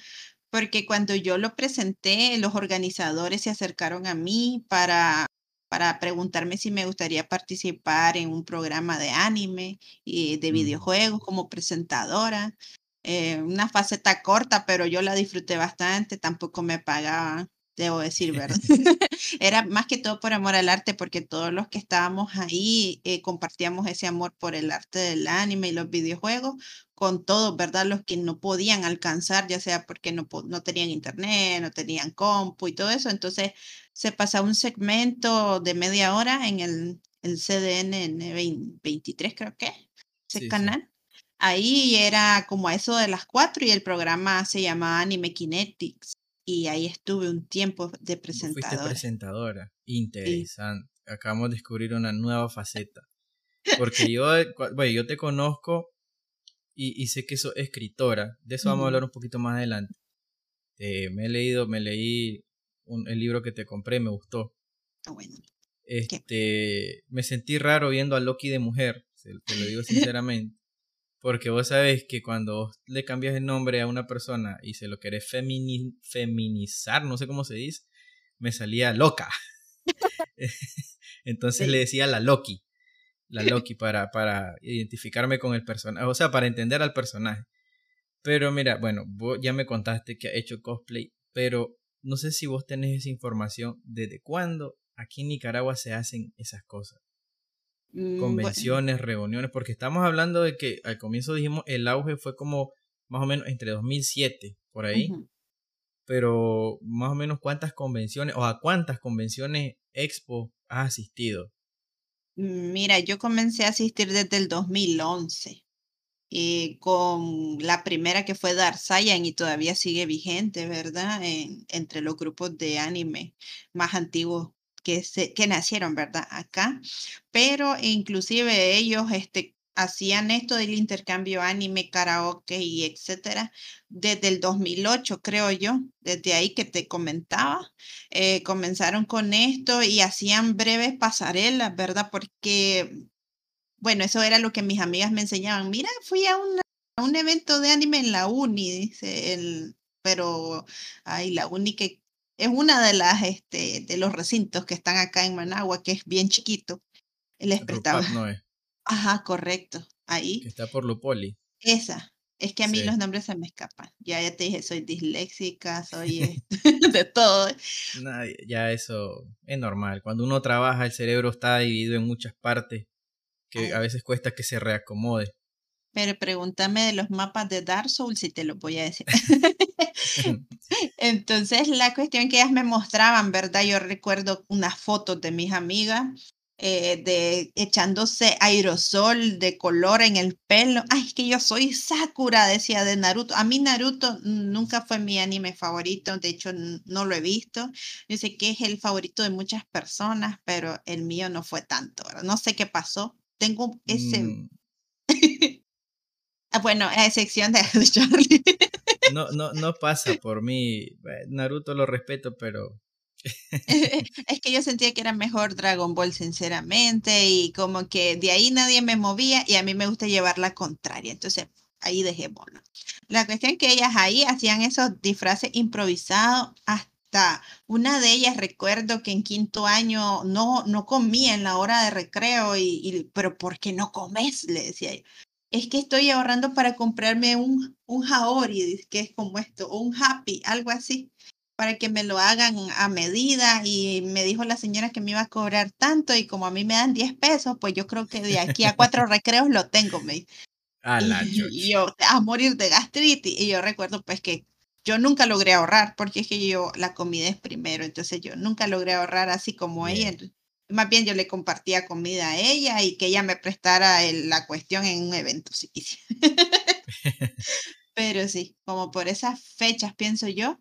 porque cuando yo lo presenté, los organizadores se acercaron a mí para, para preguntarme si me gustaría participar en un programa de anime y de videojuegos como presentadora. Eh, una faceta corta, pero yo la disfruté bastante, tampoco me pagaban debo decir, ¿verdad? (laughs) (laughs) Era más que todo por amor al arte, porque todos los que estábamos ahí eh, compartíamos ese amor por el arte del anime y los videojuegos con todos, ¿verdad? Los que no podían alcanzar, ya sea porque no, no tenían internet, no tenían compu y todo eso. Entonces se pasaba un segmento de media hora en el, el CDN 23, creo que, ese canal. Ahí era como a eso de las cuatro y el programa se llamaba Anime Kinetics y ahí estuve un tiempo de presentadora. Fuiste presentadora, interesante. Acabamos de descubrir una nueva faceta. Porque yo, bueno, yo te conozco y, y sé que sos escritora. De eso vamos a hablar un poquito más adelante. Eh, me he leído, me leí un, el libro que te compré, me gustó. Ah, bueno. Este, me sentí raro viendo a Loki de mujer, te lo digo (laughs) sinceramente. Porque vos sabés que cuando le cambias el nombre a una persona y se lo querés feminizar, no sé cómo se dice, me salía loca. (laughs) (laughs) Entonces le decía la Loki. La Loki para, para identificarme con el personaje, o sea, para entender al personaje. Pero mira, bueno, vos ya me contaste que ha hecho cosplay, pero no sé si vos tenés esa información desde cuándo aquí en Nicaragua se hacen esas cosas. Mm, Convenciones, reuniones, porque estamos hablando de que al comienzo dijimos el auge fue como más o menos entre 2007, por ahí. Pero más o menos cuántas convenciones o a cuántas convenciones expo has asistido. Mira, yo comencé a asistir desde el 2011 eh, con la primera que fue Dark y todavía sigue vigente, ¿verdad? entre los grupos de anime más antiguos que, se, que nacieron, ¿verdad? Acá. Pero inclusive ellos este, hacían esto del intercambio anime, karaoke y etcétera desde el 2008, creo yo, desde ahí que te comentaba. Eh, comenzaron con esto y hacían breves pasarelas, ¿verdad? Porque, bueno, eso era lo que mis amigas me enseñaban. Mira, fui a, a un evento de anime en la uni, dice el, pero, ay, la uni que es una de las, este, de los recintos que están acá en Managua, que es bien chiquito. Les prestaba. Ajá, correcto. Ahí. Que está por Lupoli. Esa. Es que a mí los nombres se me escapan. Ya, ya te dije, soy disléxica, soy (laughs) (laughs) de todo. ya eso es normal. Cuando uno trabaja, el cerebro está dividido en muchas partes que a veces cuesta que se reacomode. Pero pregúntame de los mapas de Dark Souls si te lo voy a decir. (laughs) Entonces, la cuestión que ellas me mostraban, ¿verdad? Yo recuerdo unas fotos de mis amigas eh, de echándose aerosol de color en el pelo. Ay, es que yo soy Sakura, decía de Naruto. A mí Naruto nunca fue mi anime favorito, de hecho no lo he visto. Yo sé que es el favorito de muchas personas, pero el mío no fue tanto. No sé qué pasó. Tengo ese... Mm. (laughs) Ah, bueno, a excepción de (laughs) Charlie. no, no, no pasa por mí. Naruto lo respeto, pero (laughs) es que yo sentía que era mejor Dragon Ball, sinceramente, y como que de ahí nadie me movía y a mí me gusta llevar la contraria. Entonces, ahí dejé bola. La cuestión es que ellas ahí hacían esos disfraces improvisados hasta una de ellas recuerdo que en quinto año no, no comía en la hora de recreo y, pero ¿por qué no comes? Le decía yo es que estoy ahorrando para comprarme un, un Haori, que es como esto, o un Happy, algo así, para que me lo hagan a medida. Y me dijo la señora que me iba a cobrar tanto y como a mí me dan 10 pesos, pues yo creo que de aquí a cuatro (laughs) recreos lo tengo. Me y, yo, a morir de gastritis. Y yo recuerdo pues que yo nunca logré ahorrar, porque es que yo, la comida es primero, entonces yo nunca logré ahorrar así como ella. Más bien yo le compartía comida a ella y que ella me prestara la cuestión en un evento si (laughs) (laughs) Pero sí, como por esas fechas pienso yo,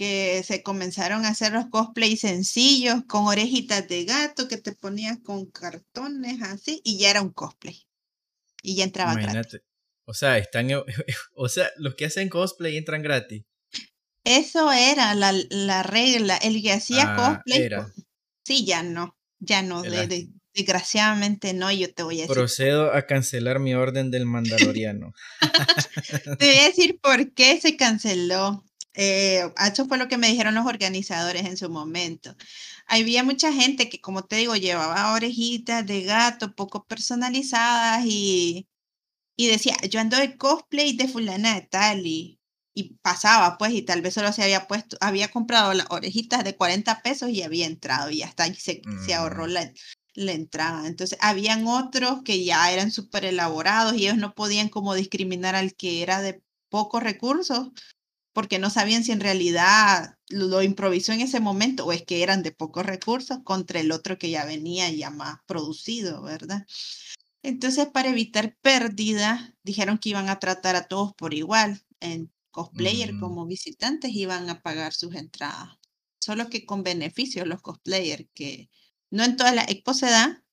que se comenzaron a hacer los cosplays sencillos con orejitas de gato que te ponías con cartones así y ya era un cosplay. Y ya entraba gratis. O sea, están, (laughs) o sea, los que hacen cosplay entran gratis. Eso era la, la regla. El que hacía ah, cosplay. Sí, ya no. Ya no, desgraciadamente no, yo te voy a decir. Procedo a cancelar mi orden del (laughs) mandaloriano. te voy a decir por qué se canceló. Eh, eso fue lo que me dijeron los organizadores en su momento. Había mucha gente que, como te digo, llevaba orejitas de gato poco personalizadas y, y decía, yo ando de cosplay de fulana de tal y y pasaba, pues, y tal vez solo se había puesto, había comprado las orejitas de 40 pesos y había entrado y hasta ahí se, se ahorró mm. la, la, entrada. Entonces, habían otros que ya eran súper elaborados y ellos no podían como discriminar al que era de pocos recursos porque no sabían si en realidad lo improvisó en ese momento o es que eran de pocos recursos contra el otro que ya venía ya más producido, ¿verdad? Entonces, para evitar pérdida, dijeron que iban a tratar a todos por igual cosplayer mm. como visitantes iban a pagar sus entradas. Solo que con beneficios los cosplayers, que no en todas las expos se da,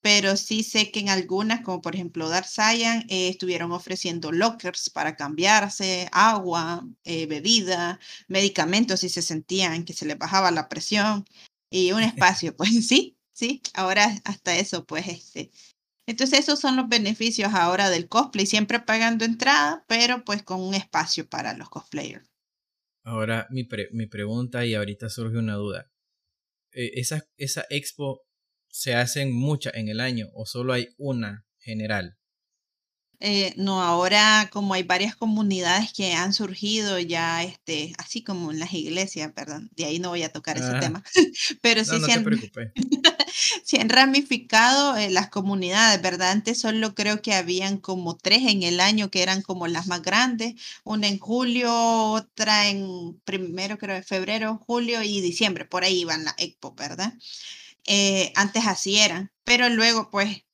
pero sí sé que en algunas, como por ejemplo Dark Saiyan, eh, estuvieron ofreciendo lockers para cambiarse, agua, eh, bebida, medicamentos si se sentían que se les bajaba la presión y un (laughs) espacio. Pues (laughs) sí, sí, ahora hasta eso, pues este, entonces esos son los beneficios ahora del cosplay, siempre pagando entrada, pero pues con un espacio para los cosplayers. Ahora mi, mi pregunta y ahorita surge una duda. Eh, esa, esa expo se hacen muchas en el año o solo hay una general? Eh, no, ahora como hay varias comunidades que han surgido ya, este, así como en las iglesias, perdón, de ahí no voy a tocar ese tema, (laughs) pero sí se, han, (laughs) se, han, ramificado eh, las comunidades, ¿verdad? Antes solo creo que habían como tres en el año que eran como las más grandes, una en julio, otra en primero creo de febrero, julio y diciembre, por ahí iban la Expo, ¿verdad? Eh, antes así eran, pero luego pues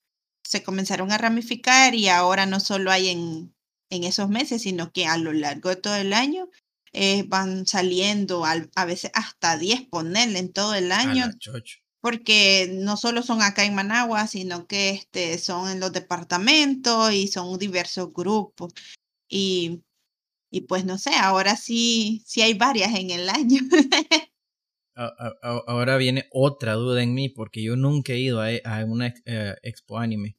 se comenzaron a ramificar y ahora no solo hay en, en esos meses, sino que a lo largo de todo el año eh, van saliendo a veces hasta 10 ponerle en todo el año. Porque no solo son acá en Managua, sino que este, son en los departamentos y son diversos grupos. Y, y pues no sé, ahora sí, sí hay varias en el año. (laughs) ahora viene otra duda en mí porque yo nunca he ido a, una eh, expo anime.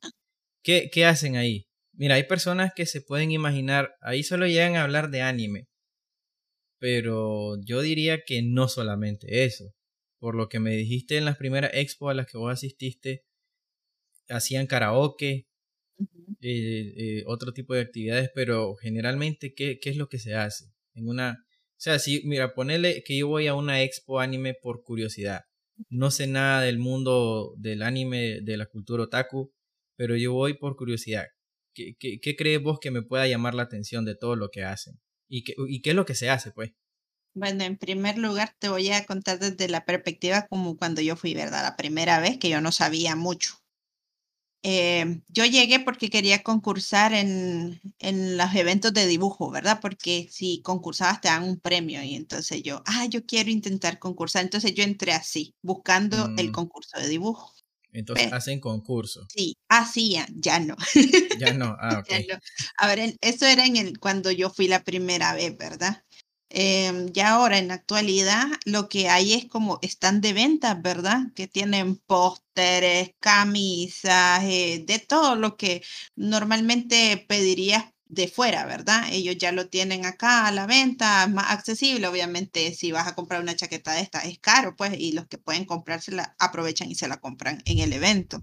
¿Qué, ¿Qué, hacen ahí? Mira, hay personas que se pueden imaginar, ahí solo llegan a hablar de anime, pero yo diría que no solamente eso. Por lo que me dijiste en las primeras expo a las que vos asististe, hacían karaoke, eh, eh, otro tipo de actividades, pero generalmente, ¿qué, ¿qué es lo que se hace? En una o sea, si, mira, ponele que yo voy a una expo anime por curiosidad. No sé nada del mundo del anime, de la cultura otaku, pero yo voy por curiosidad. ¿Qué, qué, crees vos que me pueda llamar la atención de todo lo que hacen? ¿Y qué, ¿Y qué es lo que se hace, pues? Bueno, en primer lugar te voy a contar desde la perspectiva como cuando yo fui, ¿verdad? La primera vez que yo no sabía mucho. Eh, yo llegué porque quería concursar en, en los eventos de dibujo, ¿verdad? Porque si concursabas te dan un premio y entonces yo, ah, yo quiero intentar concursar. Entonces yo entré así, buscando el mm. concurso de dibujo. Entonces hacen concurso. Sí, hacían, ya no. Ya no, (laughs) ah, ok. A ver, eso era en el, cuando yo fui la primera vez, ¿verdad? Eh, ya ahora en la actualidad lo que hay es como están de ventas, ¿verdad? Que tienen pósteres, camisas, eh, de todo lo que normalmente pedirías de fuera, ¿verdad? Ellos ya lo tienen acá a la venta, más accesible. Obviamente, si vas a comprar una chaqueta de esta, es caro, pues, y los que pueden comprársela aprovechan y se la compran en el evento.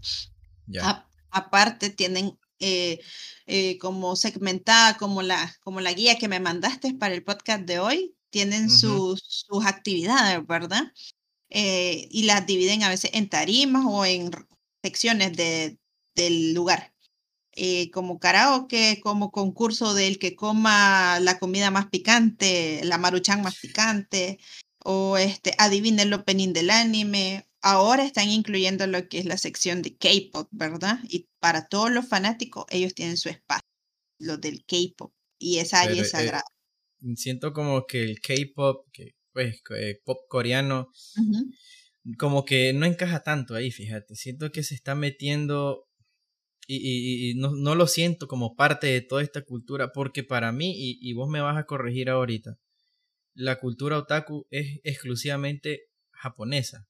Ya. aparte, tienen eh, eh, como segmentada, como la, como la guía que me mandaste para el podcast de hoy, tienen sus, sus actividades, ¿verdad? Eh, y las dividen a veces en tarimas o en secciones de, del lugar. como karaoke, como concurso del que coma la comida más picante, la maruchan más picante, o este, adivine el opening del anime, ahora están incluyendo lo que es la sección de K-pop, ¿verdad? Y para todos los fanáticos, ellos tienen su espacio, lo del K-pop, y esa área es eh, sagrada. siento como que el K-pop, que pues eh, pop coreano, como que no encaja tanto ahí, fíjate. Siento que se está metiendo y, no, no, lo siento como parte de toda esta cultura, porque para mí, y, y vos me vas a corregir ahorita, la cultura otaku es exclusivamente japonesa.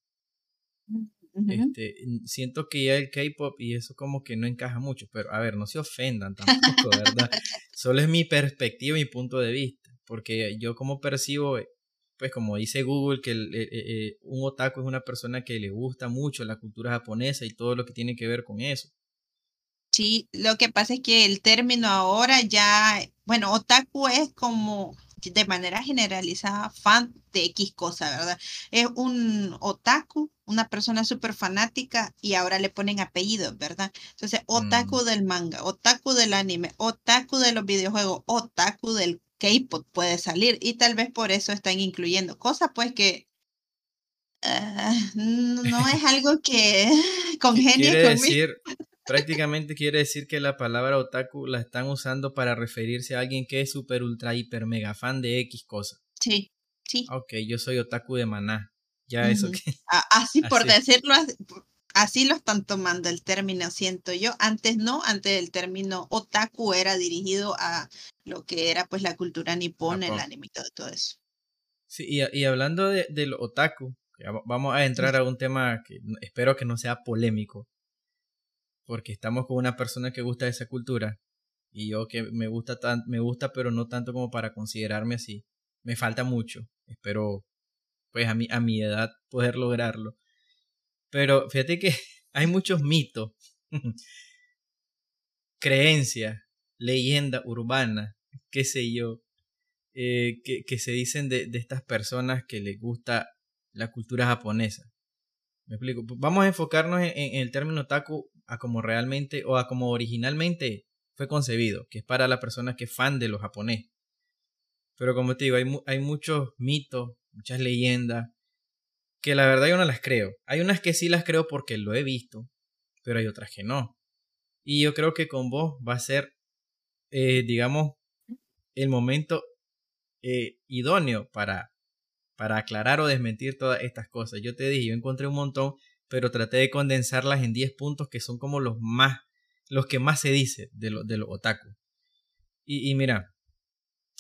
Este, siento que ya el K-pop y eso como que no encaja mucho, pero a ver, no se ofendan (laughs) tampoco, ¿verdad? Solo es mi perspectiva y mi punto de vista, porque yo como percibo, eh, pues como dice Google, que eh, eh, un otaku es una persona que le gusta mucho la cultura japonesa y todo lo que tiene que ver con eso. Sí, lo que pasa es que el término ahora ya, bueno, otaku es como de manera generalizada fan de X cosa, ¿verdad? Es un otaku, una persona súper fanática y ahora le ponen apellidos, ¿verdad? Entonces, otaku mm. del manga, otaku del anime, otaku de los videojuegos, otaku del K-pop puede salir y tal vez por eso están incluyendo cosas pues que ah, no es (laughs) algo que (laughs) congenie conmigo. Decir, Prácticamente quiere decir que la palabra otaku la están usando para referirse a alguien que es super ultra hiper mega fan de X cosa. Sí, sí. Ok, yo soy otaku de maná. Ya eso que. Así por decirlo, así lo están tomando el término, siento yo. Antes no, antes el término otaku era dirigido a lo que era pues la cultura nipona, el anime y todo, todo eso. Sí, y, hablando de, del otaku, vamos a entrar a un tema que espero que no sea polémico porque estamos con una persona que gusta de esa cultura y yo que me gusta tan, me gusta pero no tanto como para considerarme así. Me falta mucho. Espero pues a mi a mi edad poder lograrlo. Pero fíjate que (laughs) hay muchos mitos, (laughs) creencias, leyenda urbana, qué sé yo, eh, que, se dicen de, estas personas que les gusta la cultura japonesa. Me explico. Vamos a enfocarnos en, el término otaku a como realmente o a como originalmente fue concebido, que es para las personas que fan de los japonés. Pero como te digo, hay, hay muchos mitos, muchas leyendas, que la verdad yo no las creo. Hay unas que sí las creo porque lo he visto, pero hay otras que no. Y yo creo que con vos va a ser, eh, digamos, el momento eh, idóneo para, para aclarar o desmentir todas estas cosas. Yo te dije, yo encontré un montón, pero traté de condensarlas en 10 puntos que son como los más, los que más se dice de los de otaku. Y, y mira,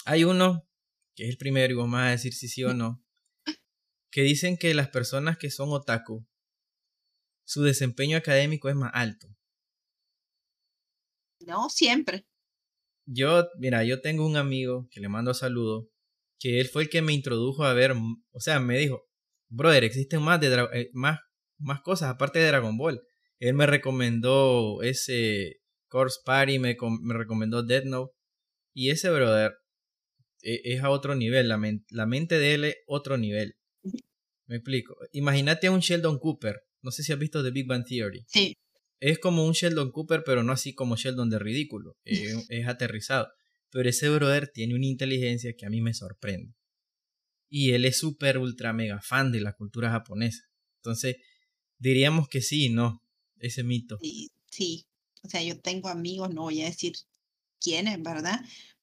hay uno, que es el primero, y vas a decir si sí o no, que dicen que las personas que son otaku, su desempeño académico es más alto. No, siempre. Yo, mira, yo tengo un amigo que le mando saludos, que él fue el que me introdujo a ver, o sea, me dijo, brother, existen más, de eh, más, más cosas aparte de Dragon Ball. Él me recomendó ese Course Party, me, me recomendó Death Note. Y ese brother e, es a otro nivel, la, la mente de él es otro nivel. Me explico. Imagínate a un Sheldon Cooper. No sé si has visto The Big Bang Theory. Sí. Es como un Sheldon Cooper, pero no así como Sheldon de ridículo. es (laughs) aterrizado. Pero ese brother tiene una inteligencia que a mí me sorprende. Y él es súper, ultra, mega fan de la cultura japonesa. Entonces, diríamos que sí, ¿no? Ese mito. Sí, sí. O sea, yo tengo amigos, no voy a decir quiénes, ¿verdad?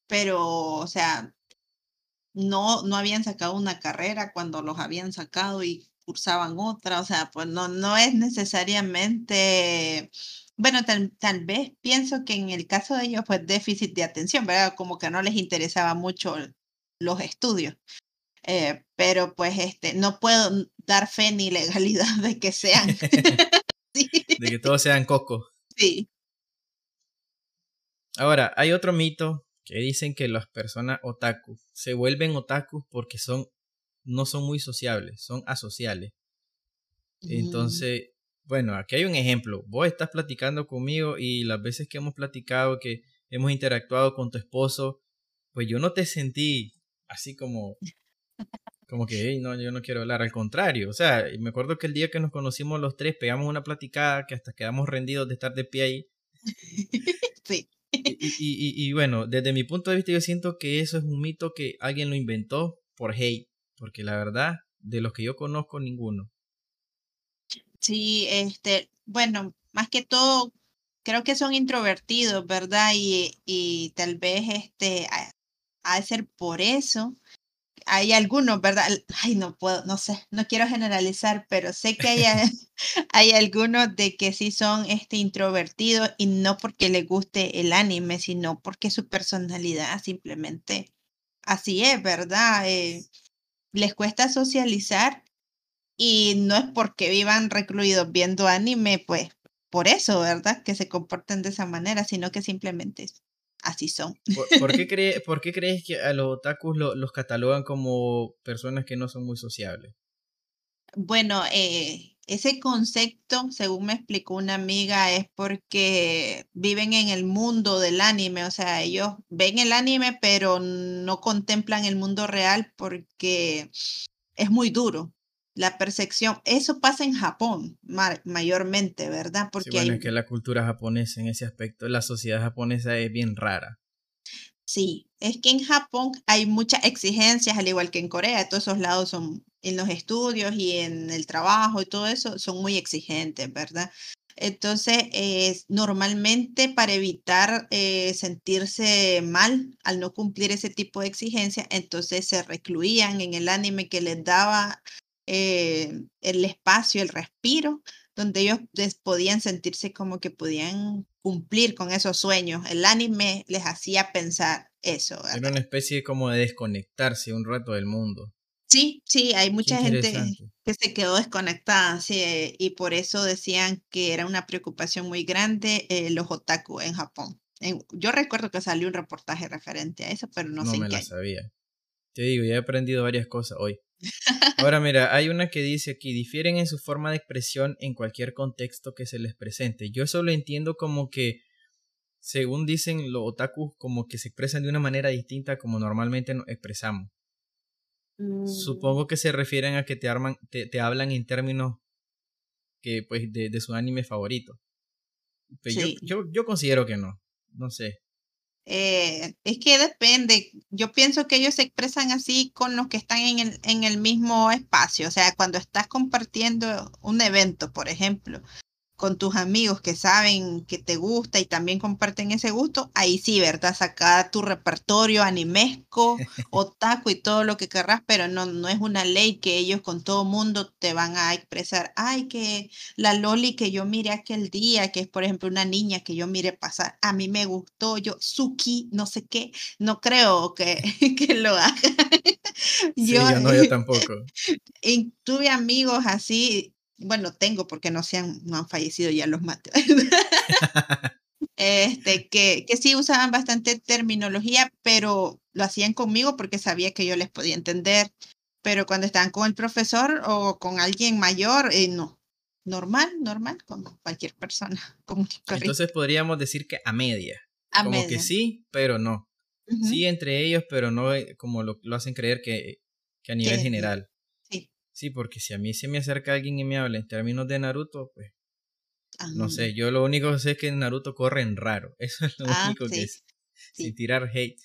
Pero, o sea, no, no habían sacado una carrera cuando los habían sacado y cursaban otra. O sea, pues no, no es necesariamente bueno, tal, tal, vez pienso que en el caso de ellos fue déficit de atención, ¿verdad? Como que no les interesaba mucho los estudios. Eh, pero pues este, no puedo dar fe ni legalidad (laughs) de que sean. (laughs) (laughs) De que todos sean coco. Sí. Ahora, hay otro mito que dicen que las personas otaku se vuelven otaku porque son no son muy sociables, son asociales. Mm. Entonces, bueno, aquí hay un ejemplo. Vos estás platicando conmigo y las veces que hemos platicado, que hemos interactuado con tu esposo, pues yo no te sentí así como, como que, no, yo no quiero hablar. Al contrario, o sea, me acuerdo que el día que nos conocimos los tres, pegamos una platicada que hasta quedamos rendidos de estar de pie ahí. (laughs) Sí. Y, y, bueno, desde mi punto de vista yo siento que eso es un mito que alguien lo inventó por hate, porque la verdad, de los que yo conozco, ninguno. Sí, este, bueno, más que todo, creo que son introvertidos, ¿verdad? Y, y tal vez este, ha, de ser por eso. Hay algunos, ¿verdad? Ay, no puedo, no sé, no quiero generalizar, pero sé que hay, (laughs) (laughs) hay algunos de que sí son este, introvertidos y no porque les guste el anime, sino porque su personalidad simplemente así es, ¿verdad? Eh, les cuesta socializar y no es porque vivan recluidos viendo anime, pues por eso, ¿verdad? Que se comporten de esa manera, sino que simplemente así son. ¿Por, qué, ¿por qué, crees que a los otakus los catalogan como personas que no son muy sociables? Bueno, eh, ese concepto, según me explicó una amiga, es porque viven en el mundo del anime, o sea, ellos ven el anime, pero no contemplan el mundo real porque es muy duro la percepción. Eso pasa en Japón mayormente, ¿verdad? Porque sí, bueno, es que la cultura japonesa en ese aspecto, la sociedad japonesa es bien rara. Sí, es que en Japón hay muchas exigencias, al igual que en Corea, todos esos lados son en los estudios y en el trabajo y todo eso son muy exigentes, ¿verdad? Entonces, normalmente para evitar eh, sentirse mal al no cumplir ese tipo de exigencias, entonces se recluían en el anime que les daba eh, el espacio, el respiro, donde ellos podían sentirse como que podían cumplir con esos sueños. El anime les hacía pensar eso. Era una especie como de desconectarse un rato del mundo. Sí, sí, hay mucha gente que se quedó desconectada, sí, y por eso decían que era una preocupación muy grande eh, los otaku en Japón. yo recuerdo que salió un reportaje referente a eso, pero no, sé me qué. la sabía. Te digo, ya he aprendido varias cosas hoy. Ahora mira, hay una que dice aquí, difieren en su forma de expresión en cualquier contexto que se les presente. Yo eso lo entiendo como que, según dicen los otakus, como que se expresan de una manera distinta como normalmente nos expresamos. Mm, Supongo que se refieren a que te, arman, te, te hablan en términos que, pues, de, de su anime favorito. Pero Sí. yo, yo, yo considero que no. No sé. Eh, es que depende. Yo pienso que ellos se expresan así con los que están en el, en el mismo espacio. O sea, cuando estás compartiendo un evento, por ejemplo, con tus amigos que saben que te gusta y también comparten ese gusto, ahí sí, ¿verdad? Saca tu repertorio animesco, (laughs) otaku y todo lo que querrás, pero no, no es una ley que ellos con todo mundo te van a expresar, ay, que la Loli que yo miré aquel día, que es por ejemplo una niña que yo miré pasar, a mí me gustó, yo, Suki, no sé qué, no creo que, (laughs) que lo haga. Sí, yo no, yo tampoco. (laughs) y tuve amigos así, bueno, tengo porque no se han, no han fallecido ya los maté. (laughs) este, que, que sí usaban bastante terminología, pero lo hacían conmigo porque sabía que yo les podía entender. Pero cuando estaban con el profesor o con alguien mayor, eh, no. Normal, normal, como cualquier persona. (laughs) Como Entonces podríamos decir que a media. a como media. que sí, pero no. Ujú, Sí entre ellos, pero no eh, como lo, lo hacen creer que, que a nivel general. Sí. Porque si a mí se me acerca alguien y me habla en términos de Naruto, pues no sé, yo lo único que sé es que Naruto corre en raro. (laughs) Eso es lo Ah, único que sí, es. sí. Sin tirar hate.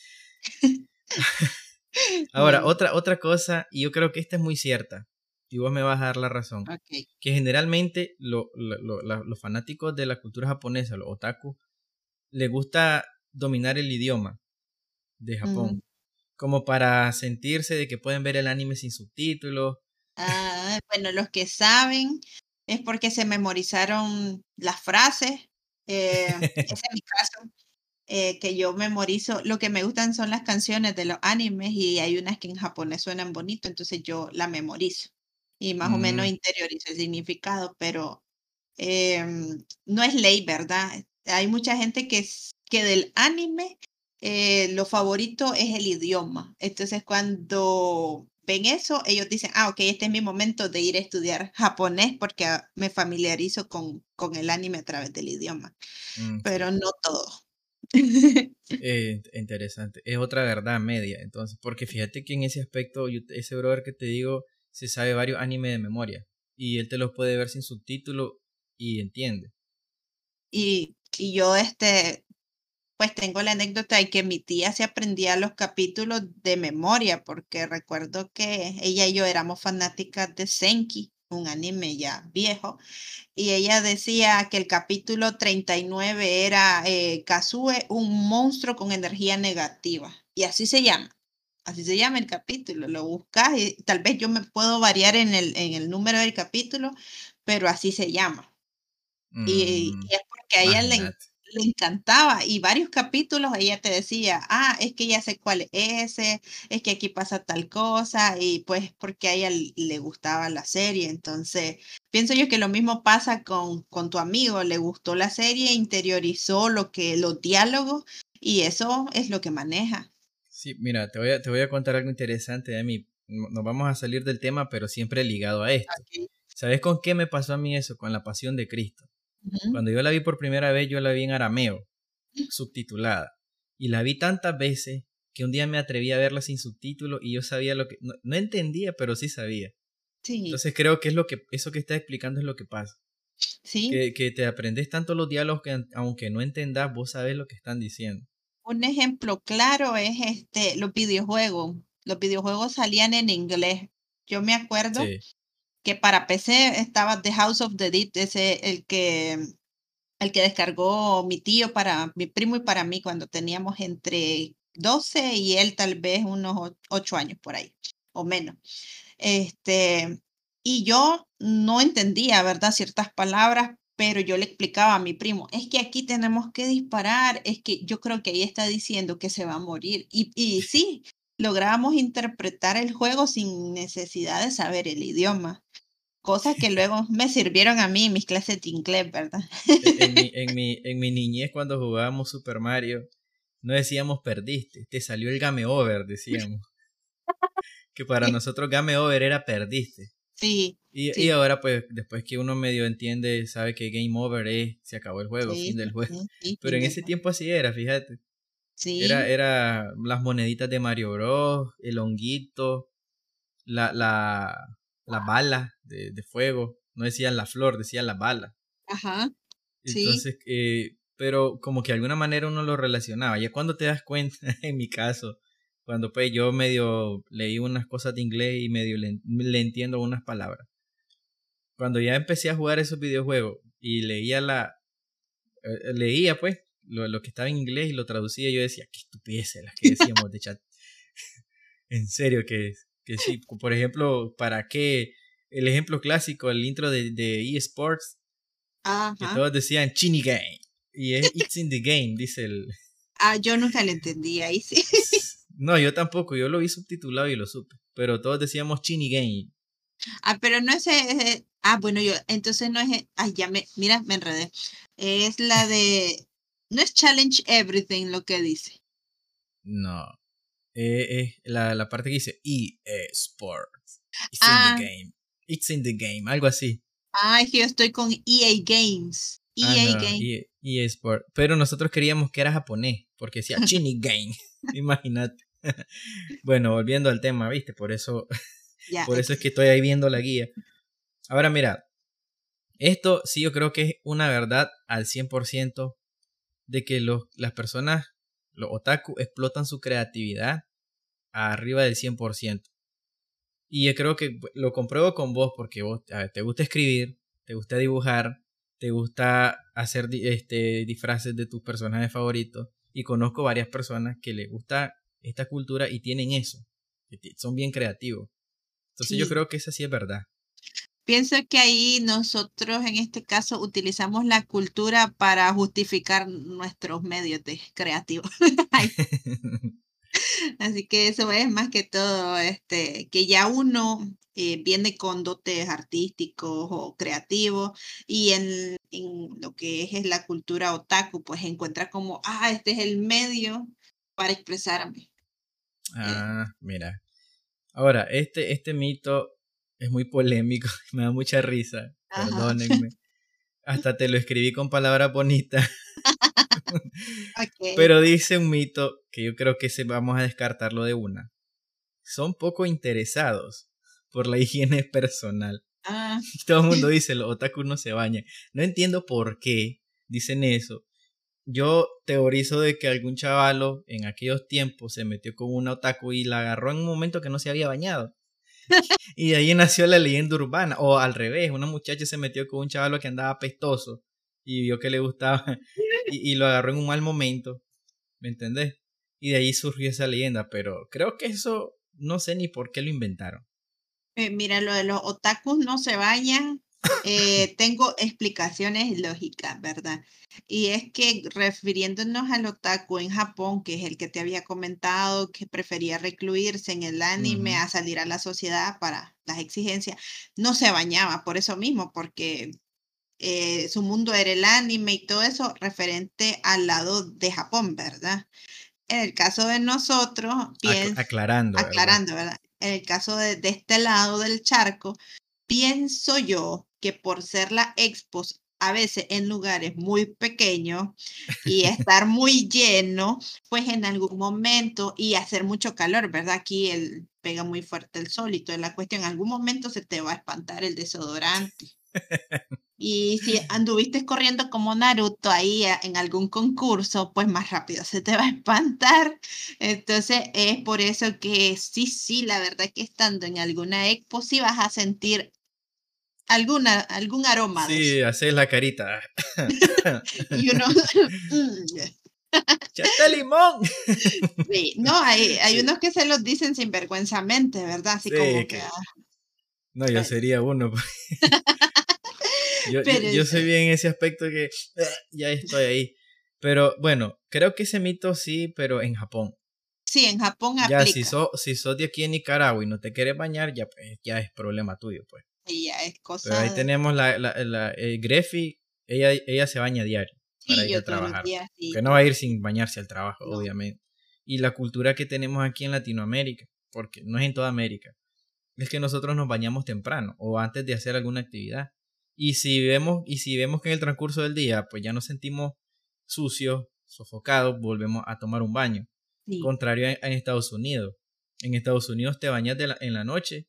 (laughs) (laughs) Ahora, Bueno, otra, otra cosa, y yo creo que esta es muy cierta, y vos me vas a dar la razón, que generalmente lo- lo- lo- la- los fanáticos de la cultura japonesa, los otaku, les gusta dominar el idioma de Japón, como para sentirse de que pueden ver el anime sin subtítulos. Ah, bueno, los que saben es porque se memorizaron las frases. eh, ese es mi caso, eh, que yo memorizo. Lo que me gustan son las canciones de los animes y hay unas que en japonés suenan bonito, entonces yo la memorizo y más o menos Mm, interiorizo el significado, pero em, no es ley, ¿verdad? Hay mucha gente que, que del anime eh, lo favorito es el idioma. Entonces cuando ven eso, ellos dicen, ah, ok, este es mi momento de ir a estudiar japonés porque ah, me familiarizo con, con el anime a través del idioma, mm, pero no todo. Eh, interesante. Es otra verdad media, entonces, porque fíjate que en ese aspecto, yo- ese brother que te digo, se sabe varios animes de memoria, y él te los puede ver sin subtítulo y entiende. Y, y yo, este, pues tengo la anécdota de que mi tía se aprendía los capítulos de memoria, porque recuerdo que ella y yo éramos fanáticas de Senki, un anime ya viejo, y ella decía que el capítulo 39 era eh, Kazue, un monstruo con energía negativa, y así se llama. Así se llama el capítulo, lo buscas y tal vez yo me puedo variar en el, en el número del capítulo, pero así se llama. Y, Mm, y es porque a ella le. Le encantaba y varios capítulos ella te decía, ah, es que ya sé cuál es ese, es que aquí pasa tal cosa y pues porque a ella le gustaba la serie. Entonces, pienso yo que lo mismo pasa con, con tu amigo, le gustó la serie, interiorizó lo que, los diálogos y eso es lo que maneja. Sí, mira, te voy a, te voy a contar algo interesante de mí. No- Nos vamos a salir del tema, pero siempre ligado a esto. ¿Sabes con qué me pasó a mí eso? Con la pasión de Cristo. Cuando yo la vi por primera vez, yo la vi en arameo, subtitulada. Y la vi tantas veces que un día me atreví a verla sin subtítulo y yo sabía lo que... No, no entendía, pero sí sabía. Sí, Entonces creo que es lo que... Eso que estás explicando es lo que pasa. sí. Que, que te aprendes tanto los diálogos que aunque no entendas, vos sabes lo que están diciendo. Un ejemplo claro es este, los videojuegos. Los videojuegos salían en inglés. Yo me acuerdo Sí. Que para PC estaba The House of the Dead, ese el que el que descargó mi tío para mi primo y para mí cuando teníamos entre 12 y él tal vez unos o- 8 años por ahí o menos. Este, y yo no entendía, ¿verdad? Ciertas palabras, pero yo le explicaba a mi primo, es que aquí tenemos que disparar, es que yo creo que ahí está diciendo que se va a morir. Y sí, logramos interpretar el juego sin necesidad de saber el idioma. Cosas que (laughs) luego me sirvieron a mí en mis clases de inglés, ¿verdad? E- En mi, (laughs) en, mi, en mi niñez, cuando jugábamos Super Mario, no decíamos perdiste, te salió el game over, decíamos. (laughs) que para nosotros game over era perdiste. Sí. Y, y, ahora, pues, después que uno medio entiende, sabe que game over es, se acabó el juego, fin del juego. Pero en ese tiempo así era, fíjate. Sí. Era, era las moneditas de Mario Bros, el honguito, la, la, la bala de, de, fuego. No decían la flor, decían la bala. Ajá. Entonces, eh, pero como que de alguna manera uno lo relacionaba. Ya cuando te das cuenta, (laughs) en mi caso, cuando pues yo medio leí unas cosas de inglés y medio le, entiendo unas palabras. Cuando ya empecé a jugar esos videojuegos y leía la eh, leía pues lo, lo, que estaba en inglés y lo traducía, yo decía, qué estupideces las que (laughs) decíamos de chat. (laughs) en serio que, que sí, por ejemplo, ¿para qué? El ejemplo clásico, el intro de, de eSports, que todos decían Chini Game. Y es It's in the Game, dice el... Ah, yo nunca lo entendí ahí sí. (laughs) No, yo tampoco, yo lo vi subtitulado y lo supe. Pero todos decíamos Chini Game. Ah, pero no es. ah, bueno, yo. Entonces no es. Ay, ya me. Mira, me enredé. Es la de. No es Challenge Everything lo que dice. No. Eh, es la, la parte que dice EA Sports. It's in the ah. game. It's in the game. Algo así. Ah, es que yo estoy con EA Games. EA ah, Games. EA, EA Sports. Pero nosotros queríamos que era japonés. Porque decía (laughs) Chini Game. (laughs) Imagínate. (laughs) bueno, volviendo al tema, ¿viste? Por eso, por eso es que estoy ahí viendo la guía. Ahora mira, esto sí yo creo que es una verdad al 100% de que los, las personas, los otaku, explotan su creatividad arriba del 100%. Y yo creo que lo compruebo con vos porque vos te gusta escribir, te gusta dibujar, te gusta hacer este, disfraces de tus personajes favoritos. Y conozco varias personas que les gusta esta cultura y tienen eso. Son bien creativos. Entonces yo creo que esa sí es verdad. Pienso que ahí nosotros en este caso utilizamos la cultura para justificar nuestros medios de creativos. (laughs) (laughs) Así que eso es más que todo, este, que ya uno eh, viene con dotes artísticos o creativos y en, en lo que es, es, la cultura otaku, pues encuentra como, ah, este es el medio para expresarme. Ah, mira. Ahora, este, este mito es muy polémico, (laughs) me da mucha risa, perdónenme. Hasta te lo escribí con palabras bonitas. (laughs) Pero dice un mito que yo creo que se vamos a descartarlo de una. Son poco interesados por la higiene personal. Ah. (laughs) Todo el mundo dice, los otaku no se bañan. No entiendo por qué dicen eso, yo teorizo de que algún chavalo en aquellos tiempos se metió con una otaku y la agarró en un momento que no se había bañado. Y de ahí nació la leyenda urbana. O al revés, una muchacha se metió con un chavalo que andaba pestoso y vio que le gustaba (laughs) y, lo agarró en un mal momento. ¿Me entendés? Y de ahí surgió esa leyenda, pero creo que eso no sé ni por qué lo inventaron. Eh, mira, lo de los otakus no se bañan eh, tengo explicaciones lógicas, ¿verdad? Y es que refiriéndonos al otaku en Japón, que es el que te había comentado, que prefería recluirse en el anime a salir a la sociedad para las exigencias, no se bañaba por eso mismo, porque eh, su mundo era el anime y todo eso referente al lado de Japón, ¿verdad? En el caso de nosotros, aclarando, aclarando, ¿verdad? En el caso de, de este lado del charco, pienso yo que por ser la expos a veces en lugares muy pequeños y (laughs) estar muy lleno, pues en algún momento y hacer mucho calor, ¿verdad? Aquí el, pega muy fuerte el sol y toda la cuestión, en algún momento se te va a espantar el desodorante. Y si (laughs) anduviste corriendo como Naruto ahí en algún concurso, pues más rápido se te va a espantar. Entonces es por eso que sí, sí, la verdad que estando en alguna expo sí vas a sentir alguna, algún aroma. Sí, haces la carita. (laughs) y uno... (laughs) ¡Chate limón! (laughs) sí, no, hay, hay unos que se los dicen sinvergüenzamente, ¿verdad? Así como que... Ah. No, yo sería uno. Pues. yo, yo, soy bien en ese aspecto que ya estoy ahí. Pero bueno, creo que ese mito sí, pero en Japón. Sí, en Japón ya, si sos si sos de aquí en Nicaragua y no te quieres bañar, ya, pues, ya es problema tuyo, pues. Y ya es cosa. Pero ahí tenemos la, la, la eh, Greffi, ella, ella se baña diario para ir a trabajar. Que no va a ir sin bañarse al trabajo, obviamente. Y la cultura que tenemos aquí en Latinoamérica, porque no es en toda América, es que nosotros nos bañamos temprano o antes de hacer alguna actividad. Y si vemos, y si vemos que en el transcurso del día, pues ya nos sentimos sucios, sofocados, volvemos a tomar un baño. Contrario en, Estados Unidos. En Estados Unidos te bañas en la noche,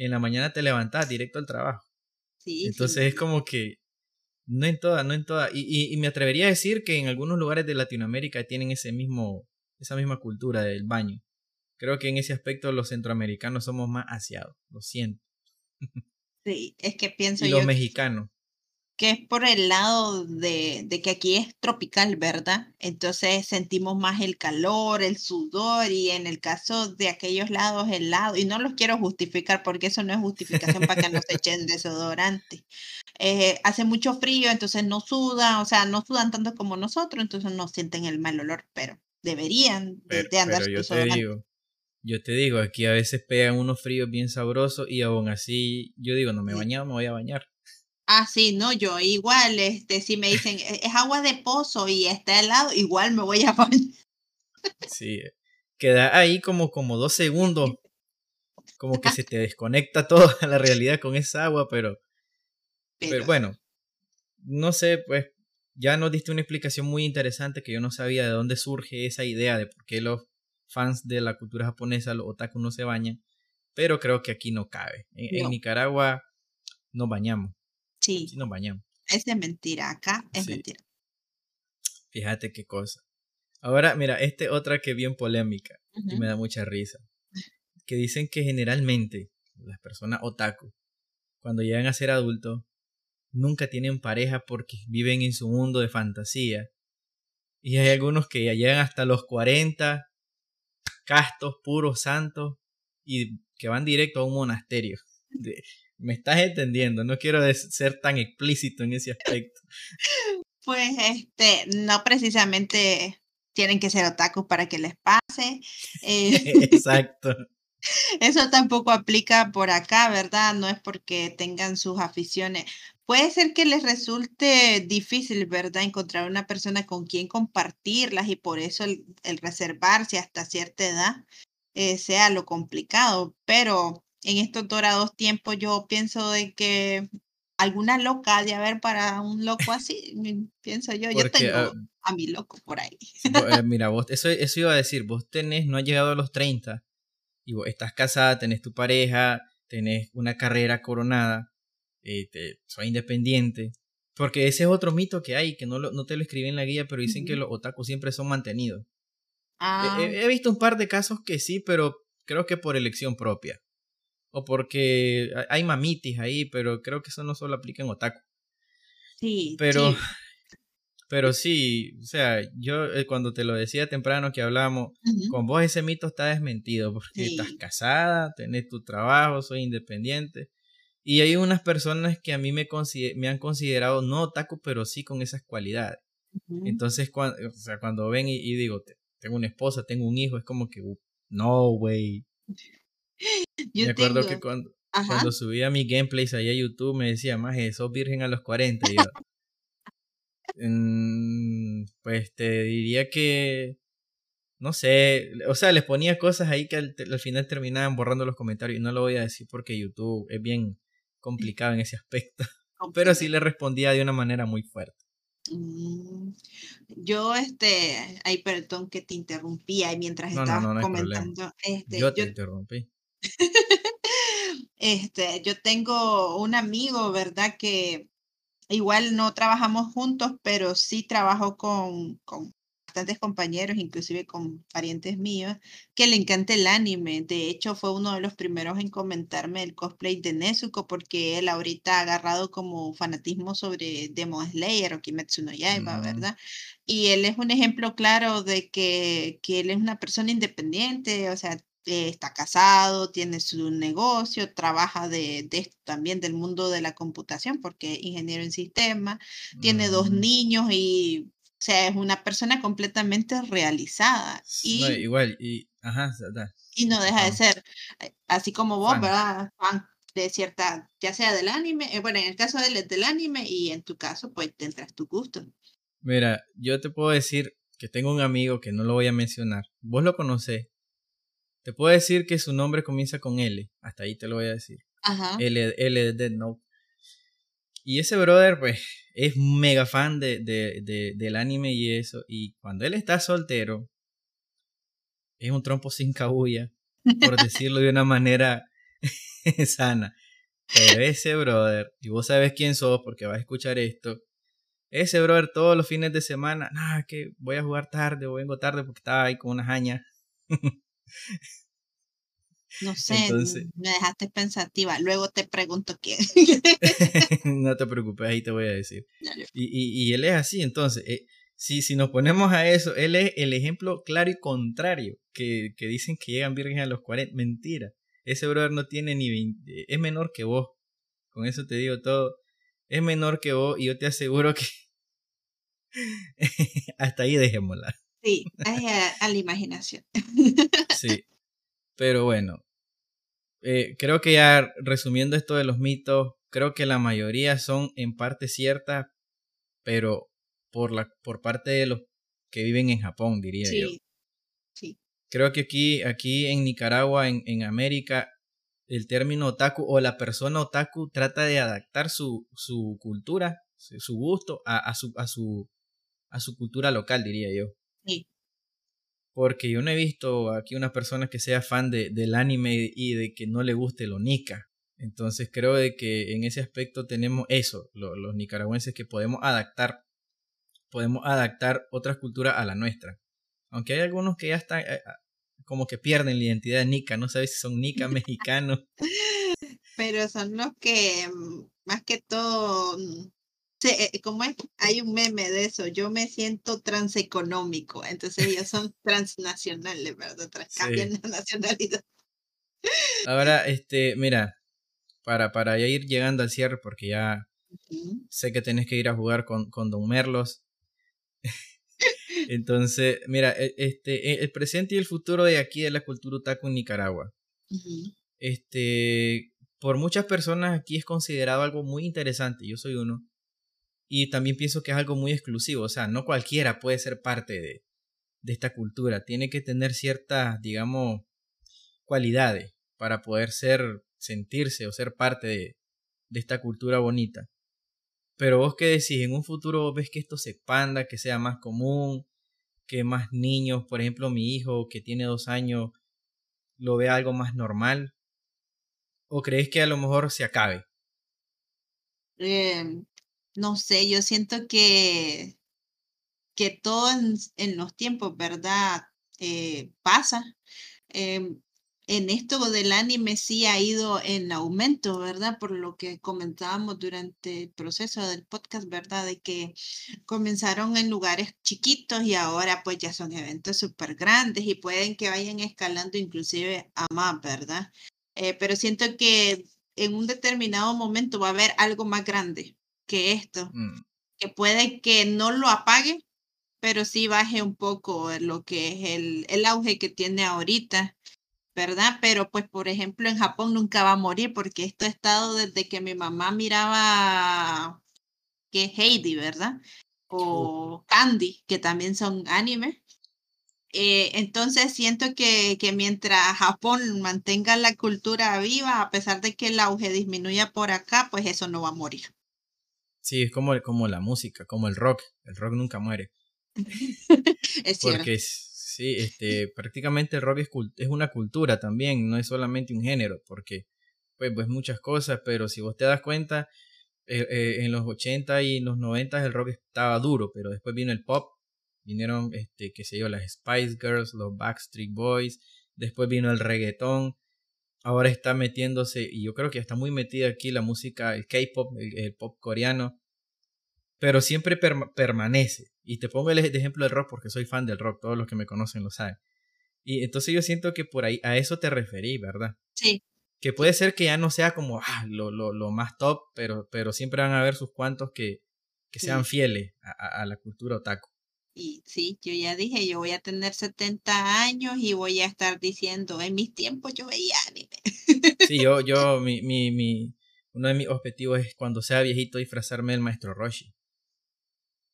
en la mañana te levantas directo al trabajo. Entonces es como que no en todas, no en todas. Y, y, me atrevería a decir que en algunos lugares de Latinoamérica tienen ese mismo, esa misma cultura del baño. Creo que en ese aspecto los centroamericanos somos más asiados, lo siento. Sí, es que pienso y los mexicanos que es por el lado de, que aquí es tropical, ¿verdad? Entonces sentimos más el calor, el sudor y en el caso de aquellos lados helado, y no los quiero justificar porque eso no es justificación para que nos echen desodorante. Eh, hace mucho frío, entonces no sudan, o sea, no sudan tanto como nosotros, entonces no sienten el mal olor, pero deberían de, andar pero yo te digo, yo te digo, aquí a veces pegan unos fríos bien sabrosos y aún así yo digo, no me he bañado, me voy a bañar. Ah, sí, no, yo igual, este, si me dicen, e, es agua de pozo y está helado, igual me voy a (laughs) bañar. Sí, queda ahí como, como dos segundos, como que se te desconecta toda (laughs) la realidad con esa agua, pero, pero, bueno, no sé, pues ya nos diste una explicación muy interesante que yo no sabía de dónde surge esa idea de por qué los fans de la cultura japonesa, los otaku no se bañan, pero creo que aquí no cabe. En, Nicaragua nos bañamos. Sí. nos bañamos. Es de mentira, acá es mentira. Fíjate qué cosa. Ahora, mira, este otra que bien polémica y me da mucha risa. Que dicen que generalmente las personas otaku, cuando llegan a ser adultos, nunca tienen pareja porque viven en su mundo de fantasía. Y hay algunos que ya llegan hasta los 40, castos, puros, santos, y que van directo a un monasterio. (laughs) De, me estás entendiendo, no quiero ser tan explícito en ese aspecto. (laughs) Pues este, no precisamente tienen que ser otakus para que les pase. Eh, (laughs) Exacto. (laughs) Eso tampoco aplica por acá, ¿verdad? No es porque tengan sus aficiones. Puede ser que les resulte difícil, ¿verdad? Encontrar una persona con quien compartirlas y por eso el, reservarse hasta cierta edad eh, sea lo complicado, pero en estos dorados tiempos yo pienso de que alguna loca de haber para un loco así, pienso yo, yo tengo ah, a mi loco por ahí. Eh, (laughs) mira, vos, eso, eso iba a decir, vos tenés, no has llegado a los 30 y vos estás casada, tenés tu pareja, tenés una carrera coronada, eh, soy independiente. Porque ese es otro mito que hay, que no, no te lo escribí en la guía, pero dicen que los otakus siempre son mantenidos. Ah. he, visto un par de casos que sí, pero creo que por elección propia o porque hay mamitis ahí, pero creo que eso no solo aplica en otaku. Sí. Pero, (laughs) pero sí, o sea, yo eh, cuando te lo decía temprano que hablamos, con vos ese mito está desmentido, porque estás casada, tenés tu trabajo, soy independiente. Y hay unas personas que a mí me, me han considerado no otaku, pero sí con esas cualidades. Entonces, cuando, o sea, cuando ven y, digo, tengo una esposa, tengo un hijo, es como que, no, güey, (laughs) me acuerdo que cuando, cuando subía mi gameplays ahí a YouTube me decía, más sos virgen a los 40. Y yo, mm, pues te diría que, no sé, o sea, les ponía cosas ahí que al, final terminaban borrando los comentarios. Y no lo voy a decir porque YouTube es bien complicado en ese aspecto. (laughs) Pero sí le respondía de una manera muy fuerte. Mm, yo, este, ay, perdón que te interrumpía mientras estabas comentando. Este, yo te interrumpí. (laughs) Este, yo tengo un amigo, ¿verdad? Que igual no trabajamos juntos, pero sí trabajo con, con bastantes compañeros, inclusive con parientes míos, que le encanta el anime. De hecho, fue uno de los primeros en comentarme el cosplay de Nezuko, porque él ahorita ha agarrado como fanatismo sobre Demon Slayer o Kimetsu no Yaiba, mm. ¿verdad? Y él es un ejemplo claro de que, que él es una persona independiente, o sea, eh, está casado, tiene su negocio, trabaja de, de, también del mundo de la computación porque es ingeniero en sistema, tiene dos mm. niños y o sea, es una persona completamente realizada. Y, igual, y, ajá, y no deja de ser, eh, así como vos, ¿verdad? Fan de cierta, ya sea del anime, eh, bueno, en el caso del, del anime y en tu caso, pues tendrás tu gusto. Mira, yo te puedo decir que tengo un amigo que no lo voy a mencionar. Vos lo conocés, Te puedo decir que su nombre comienza con L. Hasta ahí te lo voy a decir. Ajá. L, L de Dead Note. Y ese brother, pues, es mega fan de, de, de, del anime y eso. Y cuando él está soltero, es un trompo sin cabulla, por (laughs) decirlo de una manera (laughs) sana. Pero ese brother, y vos sabes quién sos porque vas a escuchar esto, ese brother todos los fines de semana, nada, que voy a jugar tarde o vengo tarde porque estaba ahí con una jaña. (laughs) No sé, me dejaste pensativa. Luego te pregunto quién. (laughs) no te preocupes, ahí te voy a decir. Y, y, él es así, entonces, eh, si, si nos ponemos a eso, él es el ejemplo claro y contrario, que, que dicen que llegan vírgenes a los 40. Mentira. Ese brother no tiene ni 20, es menor que vos. Con eso te digo todo. Es menor que vos y yo te aseguro que (laughs) hasta ahí dejémosla. Sí, a, a la imaginación. (laughs) sí. Pero bueno, eh, creo que ya resumiendo esto de los mitos, creo que la mayoría son en parte ciertas, pero por, la, por parte de los que viven en Japón, diría yo. Sí. Creo que aquí, aquí en Nicaragua, en, en América, el término otaku o la persona otaku trata de adaptar su, su cultura, su gusto a, a, su, a, su, a su cultura local, diría yo. Sí porque yo no he visto aquí una persona que sea fan de, del anime y de que no le guste lo nika. Entonces creo de que en ese aspecto tenemos eso, los nicaragüenses que podemos adaptar, podemos adaptar otras culturas a la nuestra. Aunque hay algunos que ya están eh, ah, como que pierden la identidad nica, no sabes si son nica (laughs) mexicanos. (laughs) Pero son los que mm, más que todo mm, Sí, eh, como es? Hay un meme de eso. Yo me siento transeconómico. Entonces ellos son (laughs) transnacionales, ¿verdad? Cambian la nacionalidad. Ahora, este, mira, para, para ya ir llegando al cierre, porque ya sé que tenés que ir a jugar con, con Don Merlos. Entonces, mira, e, este, e, el presente y el futuro de aquí de la cultura otaku en Nicaragua. Este, por muchas personas aquí es considerado algo muy interesante. Yo soy uno y también pienso que es algo muy exclusivo, o sea, no cualquiera puede ser parte de, esta cultura, tiene que tener ciertas, digamos, cualidades para poder ser, sentirse o ser parte de, de esta cultura bonita. Pero vos qué decís, en un futuro ves que esto se expanda, que sea más común, que más niños, por ejemplo mi hijo que tiene dos años, lo vea algo más normal? ¿O crees que a lo mejor se acabe? Eh, no sé, yo siento que, que todo en, los tiempos, ¿verdad? Eh, pasa. Em, en esto del anime sí ha ido en aumento, ¿verdad? Por lo que comentábamos durante el proceso del podcast, ¿verdad? De que comenzaron en lugares chiquitos y ahora pues ya son eventos súper grandes y pueden que vayan escalando inclusive a más, ¿verdad? Eh, pero siento que en un determinado momento va a haber algo más grande, que esto, mm. que puede que no lo apague, pero sí baje un poco lo que es el, el auge que tiene ahorita, ¿verdad? Pero pues, por ejemplo, en Japón nunca va a morir porque esto ha estado desde que mi mamá miraba que es Heidi, ¿verdad? O Candy, que también son anime. Eh, entonces siento que, que mientras Japón mantenga la cultura viva, a pesar de que el auge disminuya por acá, pues eso no va a morir. Sí, es como, como la música, como el rock. El rock nunca muere. (laughs) es Porque sí, este, prácticamente el rock es, es una cultura también, no es solamente un género, porque pues, pues muchas cosas, pero si vos te das cuenta, eh, eh, en los 80 y los 90 el rock estaba duro, pero después vino el pop, vinieron, este, qué sé yo, las Spice Girls, los Backstreet Boys, después vino el reggaetón, ahora está metiéndose, y yo creo que está muy metida aquí la música, el K-pop, el, pop coreano, pero siempre permanece. Y te pongo el ejemplo del rock porque soy fan del rock, todos los que me conocen lo saben. Y entonces yo siento que por ahí a eso te referí, ¿verdad? Sí. Que puede ser que ya no sea como ah, lo, lo, lo, más top, pero, pero siempre van a haber sus cuantos que, que sean fieles a, a, la cultura otaku. Y sí, yo ya dije, yo voy a tener 70 años y voy a estar diciendo, en mis tiempos yo veía anime. Sí, yo, (laughs) yo, mi, mi, mi, uno de mis objetivos es cuando sea viejito disfrazarme del maestro Roshi.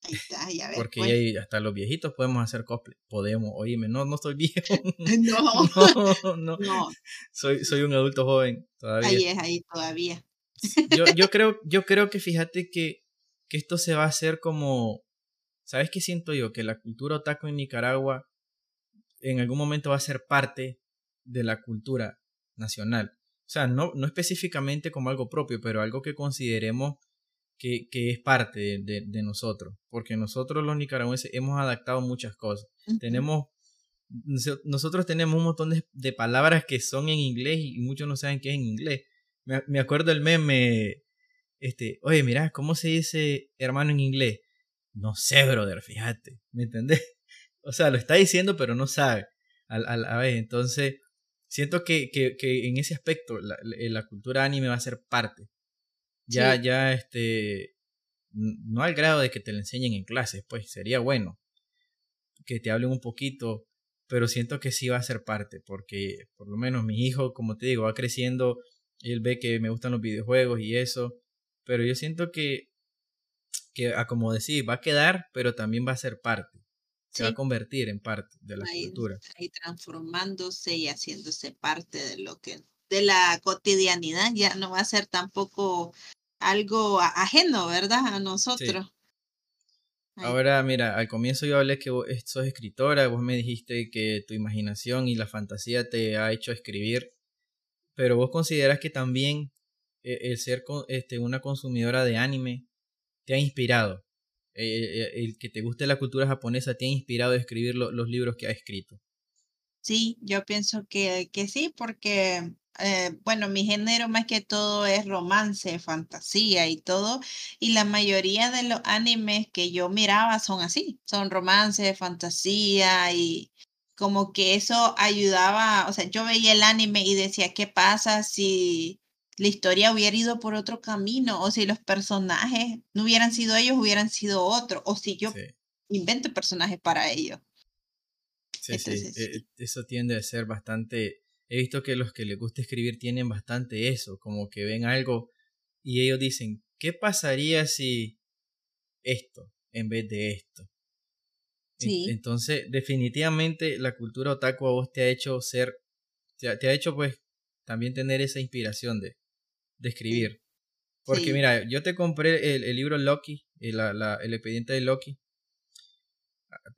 Ahí está, ya ves. Porque pues. hasta los viejitos podemos hacer cosplay. Podemos, oíme, no, no estoy viejo. (laughs) No, (laughs) no, no. no, Soy, soy un adulto joven todavía. ahí es, ahí todavía. Yo, yo, creo, yo creo que fíjate que, que esto se va a hacer como. ¿Sabes qué siento yo? Que la cultura otaku en Nicaragua en algún momento va a ser parte de la cultura nacional. O sea, no, no específicamente como algo propio, pero algo que consideremos que, que es parte de, de, de, nosotros. Porque nosotros los nicaragüenses hemos adaptado muchas cosas. Tenemos. Nosotros tenemos un montón de, de palabras que son en inglés y muchos no saben qué es en inglés. Me, me acuerdo el meme, este, oye, mira, ¿cómo se dice hermano en inglés? No sé, brother, fíjate, ¿me entendés? (laughs) O sea, lo está diciendo, pero no sabe a, a, a ver, entonces, siento que, que, que, en ese aspecto la, la, cultura anime va a ser parte. Ya, sí. ya, este, no al grado de que te lo enseñen en clases, pues sería bueno que te hablen un poquito, pero siento que sí va a ser parte, porque por lo menos mi hijo, como te digo, va creciendo, él ve que me gustan los videojuegos y eso, pero yo siento que, que a como decir, va a quedar, pero también va a ser parte se sí. va a convertir en parte de la ahí, cultura. Ahí transformándose y haciéndose parte de lo que, de la cotidianidad, ya no va a ser tampoco algo ajeno, ¿verdad? A nosotros. Sí. Ahora, mira, al comienzo yo hablé que vos sos escritora, vos me dijiste que tu imaginación y la fantasía te ha hecho escribir, pero vos consideras que también eh, el ser este, una consumidora de anime te ha inspirado eh, el que te guste la cultura japonesa te ha inspirado a escribir lo, los libros que ha escrito. Sí, yo pienso que, que sí, porque, eh, bueno, mi género más que todo es romance, fantasía y todo, y la mayoría de los animes que yo miraba son así, son romance, fantasía y como que eso ayudaba, o sea, yo veía el anime y decía, ¿qué pasa si la historia hubiera ido por otro camino, o si los personajes no hubieran sido ellos, hubieran sido otros, o si yo sí. invento personajes para ellos. Sí, Entonces, sí. sí. eso tiende a ser bastante, he visto que los que les gusta escribir tienen bastante eso, como que ven algo y ellos dicen, ¿qué pasaría si esto en vez de esto? Sí. Entonces, definitivamente la cultura otaku a vos te ha hecho ser, te ha, te ha hecho pues también tener esa inspiración de, de escribir. Porque sí. mira, yo te compré el, el libro Loki, el, la, la, el, expediente de Loki.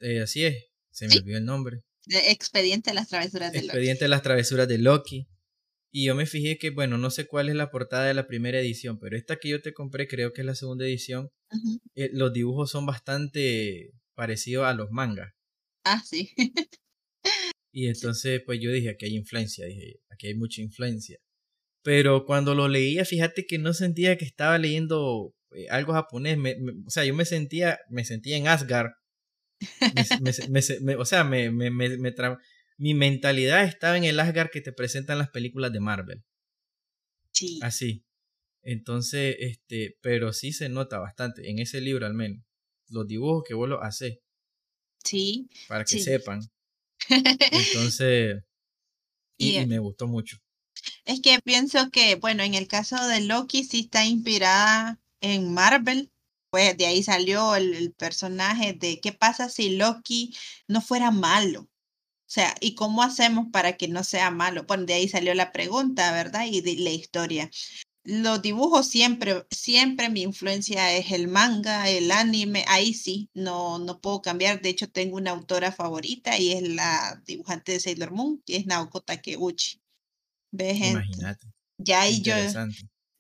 Eh, así es, se me ¿Sí? olvidó el nombre. Expediente de las travesuras de Loki. Expediente de las travesuras de Loki. Y yo me fijé que, bueno, no sé cuál es la portada de la primera edición, pero esta que yo te compré creo que es la segunda edición. Uh -huh. eh, los dibujos son bastante parecidos a los mangas. Ah, sí. (laughs) y entonces, pues yo dije, aquí hay influencia, dije, aquí hay mucha influencia. Pero cuando lo leía, fíjate que no sentía que estaba leyendo eh, algo japonés. Me, me, o sea, yo me sentía, me sentía en Asgard. Me, o sea, me, me, me tra... mi mentalidad estaba en el Asgard que te presentan las películas de Marvel. Sí. Así. Entonces, este, pero sí se nota bastante, en ese libro al menos, los dibujos que vos lo haces. Sí. Para que sí. sepan. (laughs) Entonces, y, y, me gustó mucho. Es que pienso que, bueno, en el caso de Loki sí está inspirada en Marvel. Pues de ahí salió el, personaje de qué pasa si Loki no fuera malo. O sea, ¿y cómo hacemos para que no sea malo? Bueno, de ahí salió la pregunta, ¿verdad? Y la historia. Los dibujos siempre, siempre mi influencia es el manga, el anime, ahí sí, no, no puedo cambiar. De hecho, tengo una autora favorita y es la dibujante de Sailor Moon, que es Naoko Takeuchi. ¿Ves? Imagínate. Ya ahí yo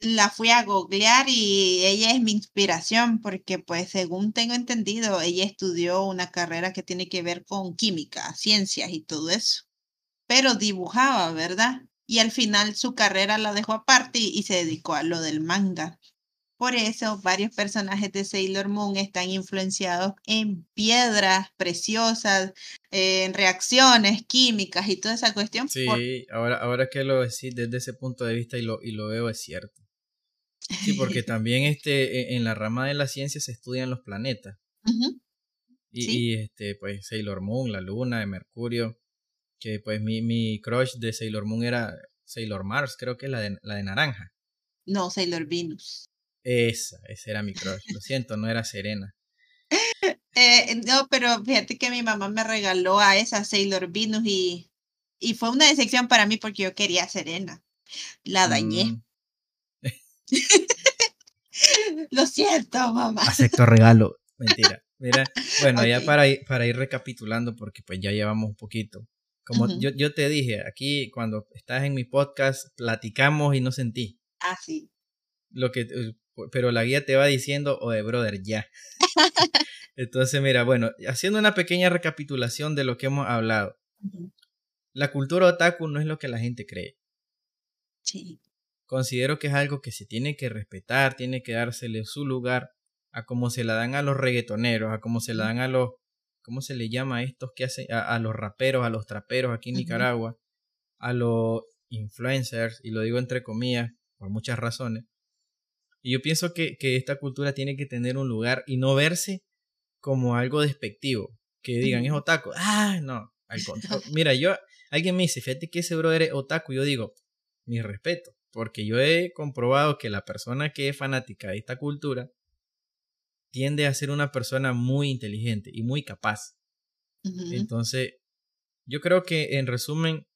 la fui a googlear y ella es mi inspiración porque pues según tengo entendido, ella estudió una carrera que tiene que ver con química, ciencias y todo eso. Pero dibujaba, ¿verdad? Y al final su carrera la dejó aparte y, y se dedicó a lo del manga. Por eso varios personajes de Sailor Moon están influenciados en piedras preciosas, en reacciones químicas y toda esa cuestión. Sí, por... ahora, ahora que lo decís desde ese punto de vista y lo, y lo veo es cierto. Sí, porque (laughs) también este, en la rama de la ciencia se estudian los planetas. Uh -huh. y, sí. y, este, pues Sailor Moon, la luna, Mercurio, que pues mi, mi crush de Sailor Moon era Sailor Mars, creo que es la de, la de naranja. No, Sailor Venus. Esa, esa era mi crush. Lo siento, no era Serena. Eh, no, pero fíjate que mi mamá me regaló a esa Sailor Venus y, y fue una decepción para mí porque yo quería Serena. La dañé. Mm, (laughs) Lo siento, mamá. acepto regalo. Mentira. Mira, bueno, ya para ir, para ir recapitulando, porque pues ya llevamos un poquito. Como yo, yo te dije, aquí cuando estás en mi podcast, platicamos y no sentí. Ah, sí. Lo que, eh, pero la guía te va diciendo, oye, brother, ya. (laughs) Entonces, mira, bueno, haciendo una pequeña recapitulación de lo que hemos hablado. La cultura otaku no es lo que la gente cree. Sí. Considero que es algo que se tiene que respetar, tiene que dársele su lugar a como se la dan a los reggaetoneros, a como se la dan a los, ¿cómo se le llama a estos que hacen, a, a los raperos, a los traperos aquí en. Nicaragua, a los influencers, y lo digo entre comillas, por muchas razones. Y yo pienso que, que esta cultura tiene que tener un lugar y no verse como algo despectivo, que digan es otaku, ah, no, al contrario. (laughs) Mira, yo, alguien me dice, fíjate que ese brother es otaku, yo digo, mi respeto, porque yo he comprobado que la persona que es fanática de esta cultura tiende a ser una persona muy inteligente y muy capaz. Entonces, yo creo que en resumen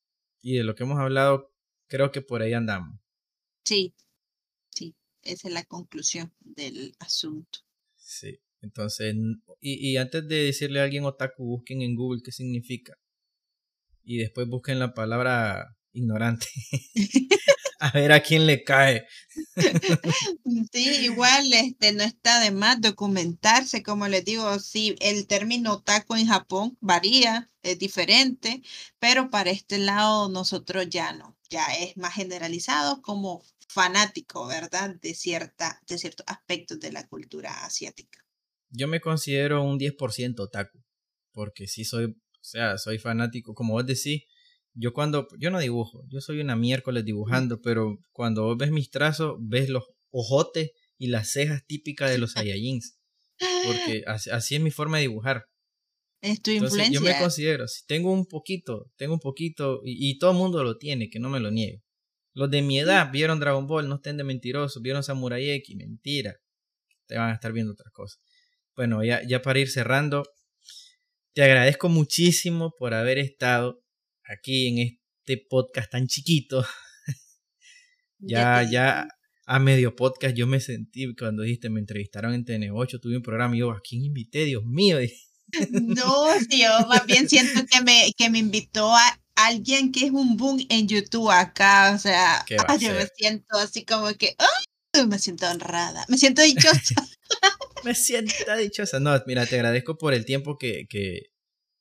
y de lo que hemos hablado, creo que por ahí andamos. Sí. Esa es la conclusión del asunto. Sí. Entonces, y, y antes de decirle a alguien otaku, busquen en Google qué significa. Y después busquen la palabra ignorante. (laughs) (laughs) a ver a quién le cae. (laughs) Sí, igual este no está de más documentarse, como les digo, sí, el término otaku en Japón varía, es diferente, pero para este lado nosotros ya no, ya es más generalizado como fanático, ¿verdad? De cierta, de ciertos aspectos de la cultura asiática. Yo me considero un 10% otaku. Porque sí soy, o sea, soy fanático. Como vos decís, yo cuando, yo no dibujo, yo soy una miércoles dibujando, pero cuando vos ves mis trazos, ves los ojotes y las cejas típicas de los (laughs) Saiyajins. Porque así, es mi forma de dibujar. Es tu Entonces yo me influencia. considero, si tengo un poquito, tengo un poquito, y, y todo el mundo lo tiene, que no me lo niegue. Los de mi edad vieron Dragon Ball, no estén de mentirosos, vieron Samurai X, mentira. Te van a estar viendo otras cosas. Bueno, ya, ya para ir cerrando, te agradezco muchísimo por haber estado aquí en este podcast tan chiquito. (laughs) Ya, ya a medio podcast yo me sentí cuando dijiste, me entrevistaron en TN8, tuve un programa y yo, ¿a quién invité? Dios mío. (laughs) No, sí, yo más bien siento que me, que me invitó a alguien que es un boom en YouTube acá, o sea, ¿Qué va a (laughs) yo me siento así como que, ¡ay! me siento honrada, me siento dichosa. (laughs) me siento dichosa. No, mira, te agradezco por el tiempo que, que,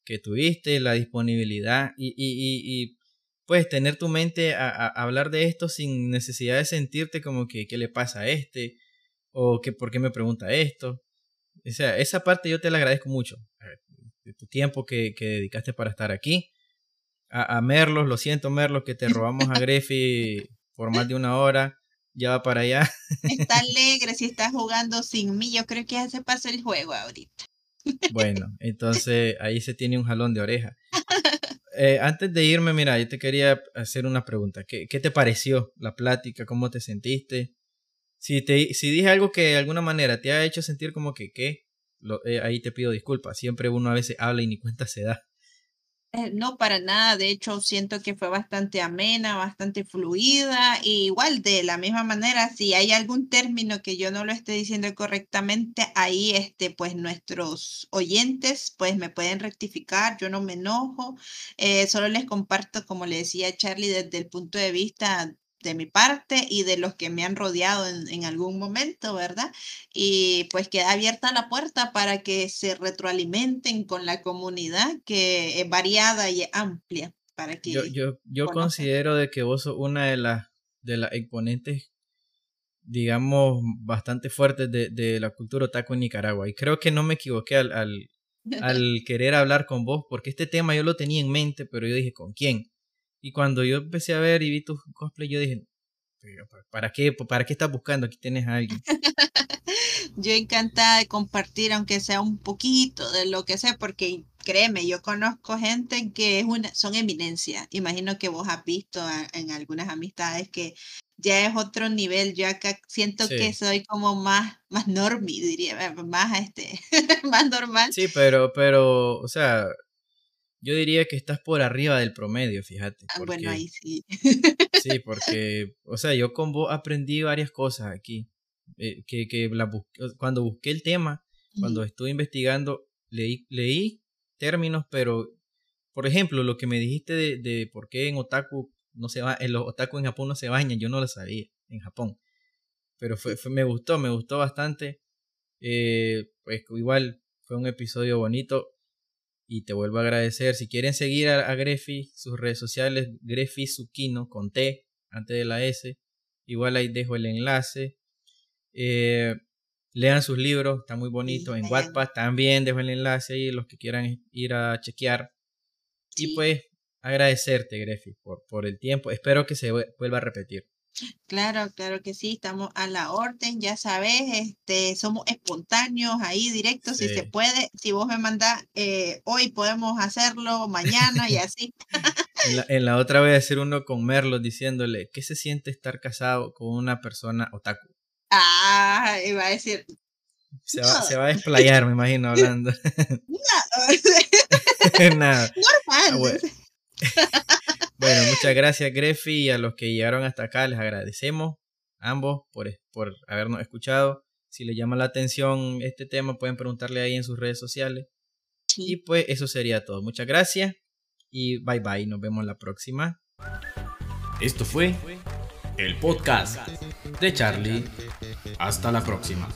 que tuviste, la disponibilidad y, y, y, y, pues tener tu mente a, a, hablar de esto sin necesidad de sentirte como que qué le pasa a este o que por qué me pregunta esto. O sea, esa parte yo te la agradezco mucho. De tu tiempo que, que dedicaste para estar aquí. A, a Merlos, lo siento Merlos, que te (laughs) robamos a Greffi por más de una hora. Ya va para allá. Está (laughs) alegre si está jugando sin mí. Yo creo que ya se pasó el juego ahorita. (laughs) Bueno, entonces ahí se tiene un jalón de oreja. Eh, antes de irme, mira, yo te quería hacer una pregunta. ¿Qué, ¿Qué, te pareció la plática? ¿Cómo te sentiste? Si, te, si dije algo que de alguna manera te ha hecho sentir como que, ¿qué? Lo, eh, ahí te pido disculpas. Siempre uno a veces habla y ni cuenta se da. Eh, no, para nada. De hecho, siento que fue bastante amena, bastante fluida. Y igual, de la misma manera, si hay algún término que yo no lo esté diciendo correctamente, ahí, este, pues nuestros oyentes, pues me pueden rectificar. Yo no me enojo. Eh, solo les comparto, como le decía Charlie, desde el punto de vista de mi parte y de los que me han rodeado en, en, algún momento, ¿verdad? Y pues queda abierta la puerta para que se retroalimenten con la comunidad que es variada y amplia. Para que yo yo, yo considero de que vos sos una de las, de las exponentes, digamos, bastante fuertes de, de la cultura otaku en Nicaragua. Y creo que no me equivoqué al, al, (laughs) al querer hablar con vos, porque este tema yo lo tenía en mente, pero yo dije, ¿con quién? Y cuando yo empecé a ver y vi tus cosplay, yo dije, ¿para qué? ¿Para qué estás buscando? Aquí tienes a alguien. (laughs) yo encantada de compartir, aunque sea un poquito de lo que sé, porque créeme, yo conozco gente que es una, son eminencias. Imagino que vos has visto a, en algunas amistades que ya es otro nivel. Yo acá siento que soy como más, más normie, diría, más este, (laughs) más normal. Sí, pero, pero, o sea, yo diría que estás por arriba del promedio, fíjate. Ah, bueno, ahí sí. sí, (laughs) porque, o sea, yo con vos aprendí varias cosas aquí. Eh, que, que cuando busqué el tema, cuando estuve investigando, leí, leí términos, pero, por ejemplo, lo que me dijiste de, de por qué en otaku no se va, en los otaku en Japón no se bañan, yo no lo sabía en Japón. Pero fue, me gustó, me gustó bastante. Eh, pues igual fue un episodio bonito y te vuelvo a agradecer. Si quieren seguir a, a Grefi, sus redes sociales, Grefi Sukino con T antes de la S. Igual ahí dejo el enlace. Eh, lean sus libros, está muy bonito. en Wattpad también dejo el enlace ahí, los que quieran ir a chequear. Y pues agradecerte, Grefi, por, por el tiempo. Espero que se vuelva a repetir. Claro, claro que sí, estamos a la orden, ya sabes, este, somos espontáneos ahí directos, si se puede, si vos me mandás eh, hoy podemos hacerlo, mañana y así. (laughs) en, la, otra voy a hacer uno con Merlo diciéndole, ¿qué se siente estar casado con una persona otaku? Ah, iba a decir. Se va, se va a (laughs) desplayar, me imagino, hablando. No. (laughs) Nada. Normal. Ah, bueno, muchas gracias, Grefi, y a los que llegaron hasta acá les agradecemos ambos por, por habernos escuchado. Si les llama la atención este tema, pueden preguntarle ahí en sus redes sociales. Y pues eso sería todo. Muchas gracias y bye bye. Nos vemos la próxima. Esto fue el podcast de Charlie. Hasta la próxima.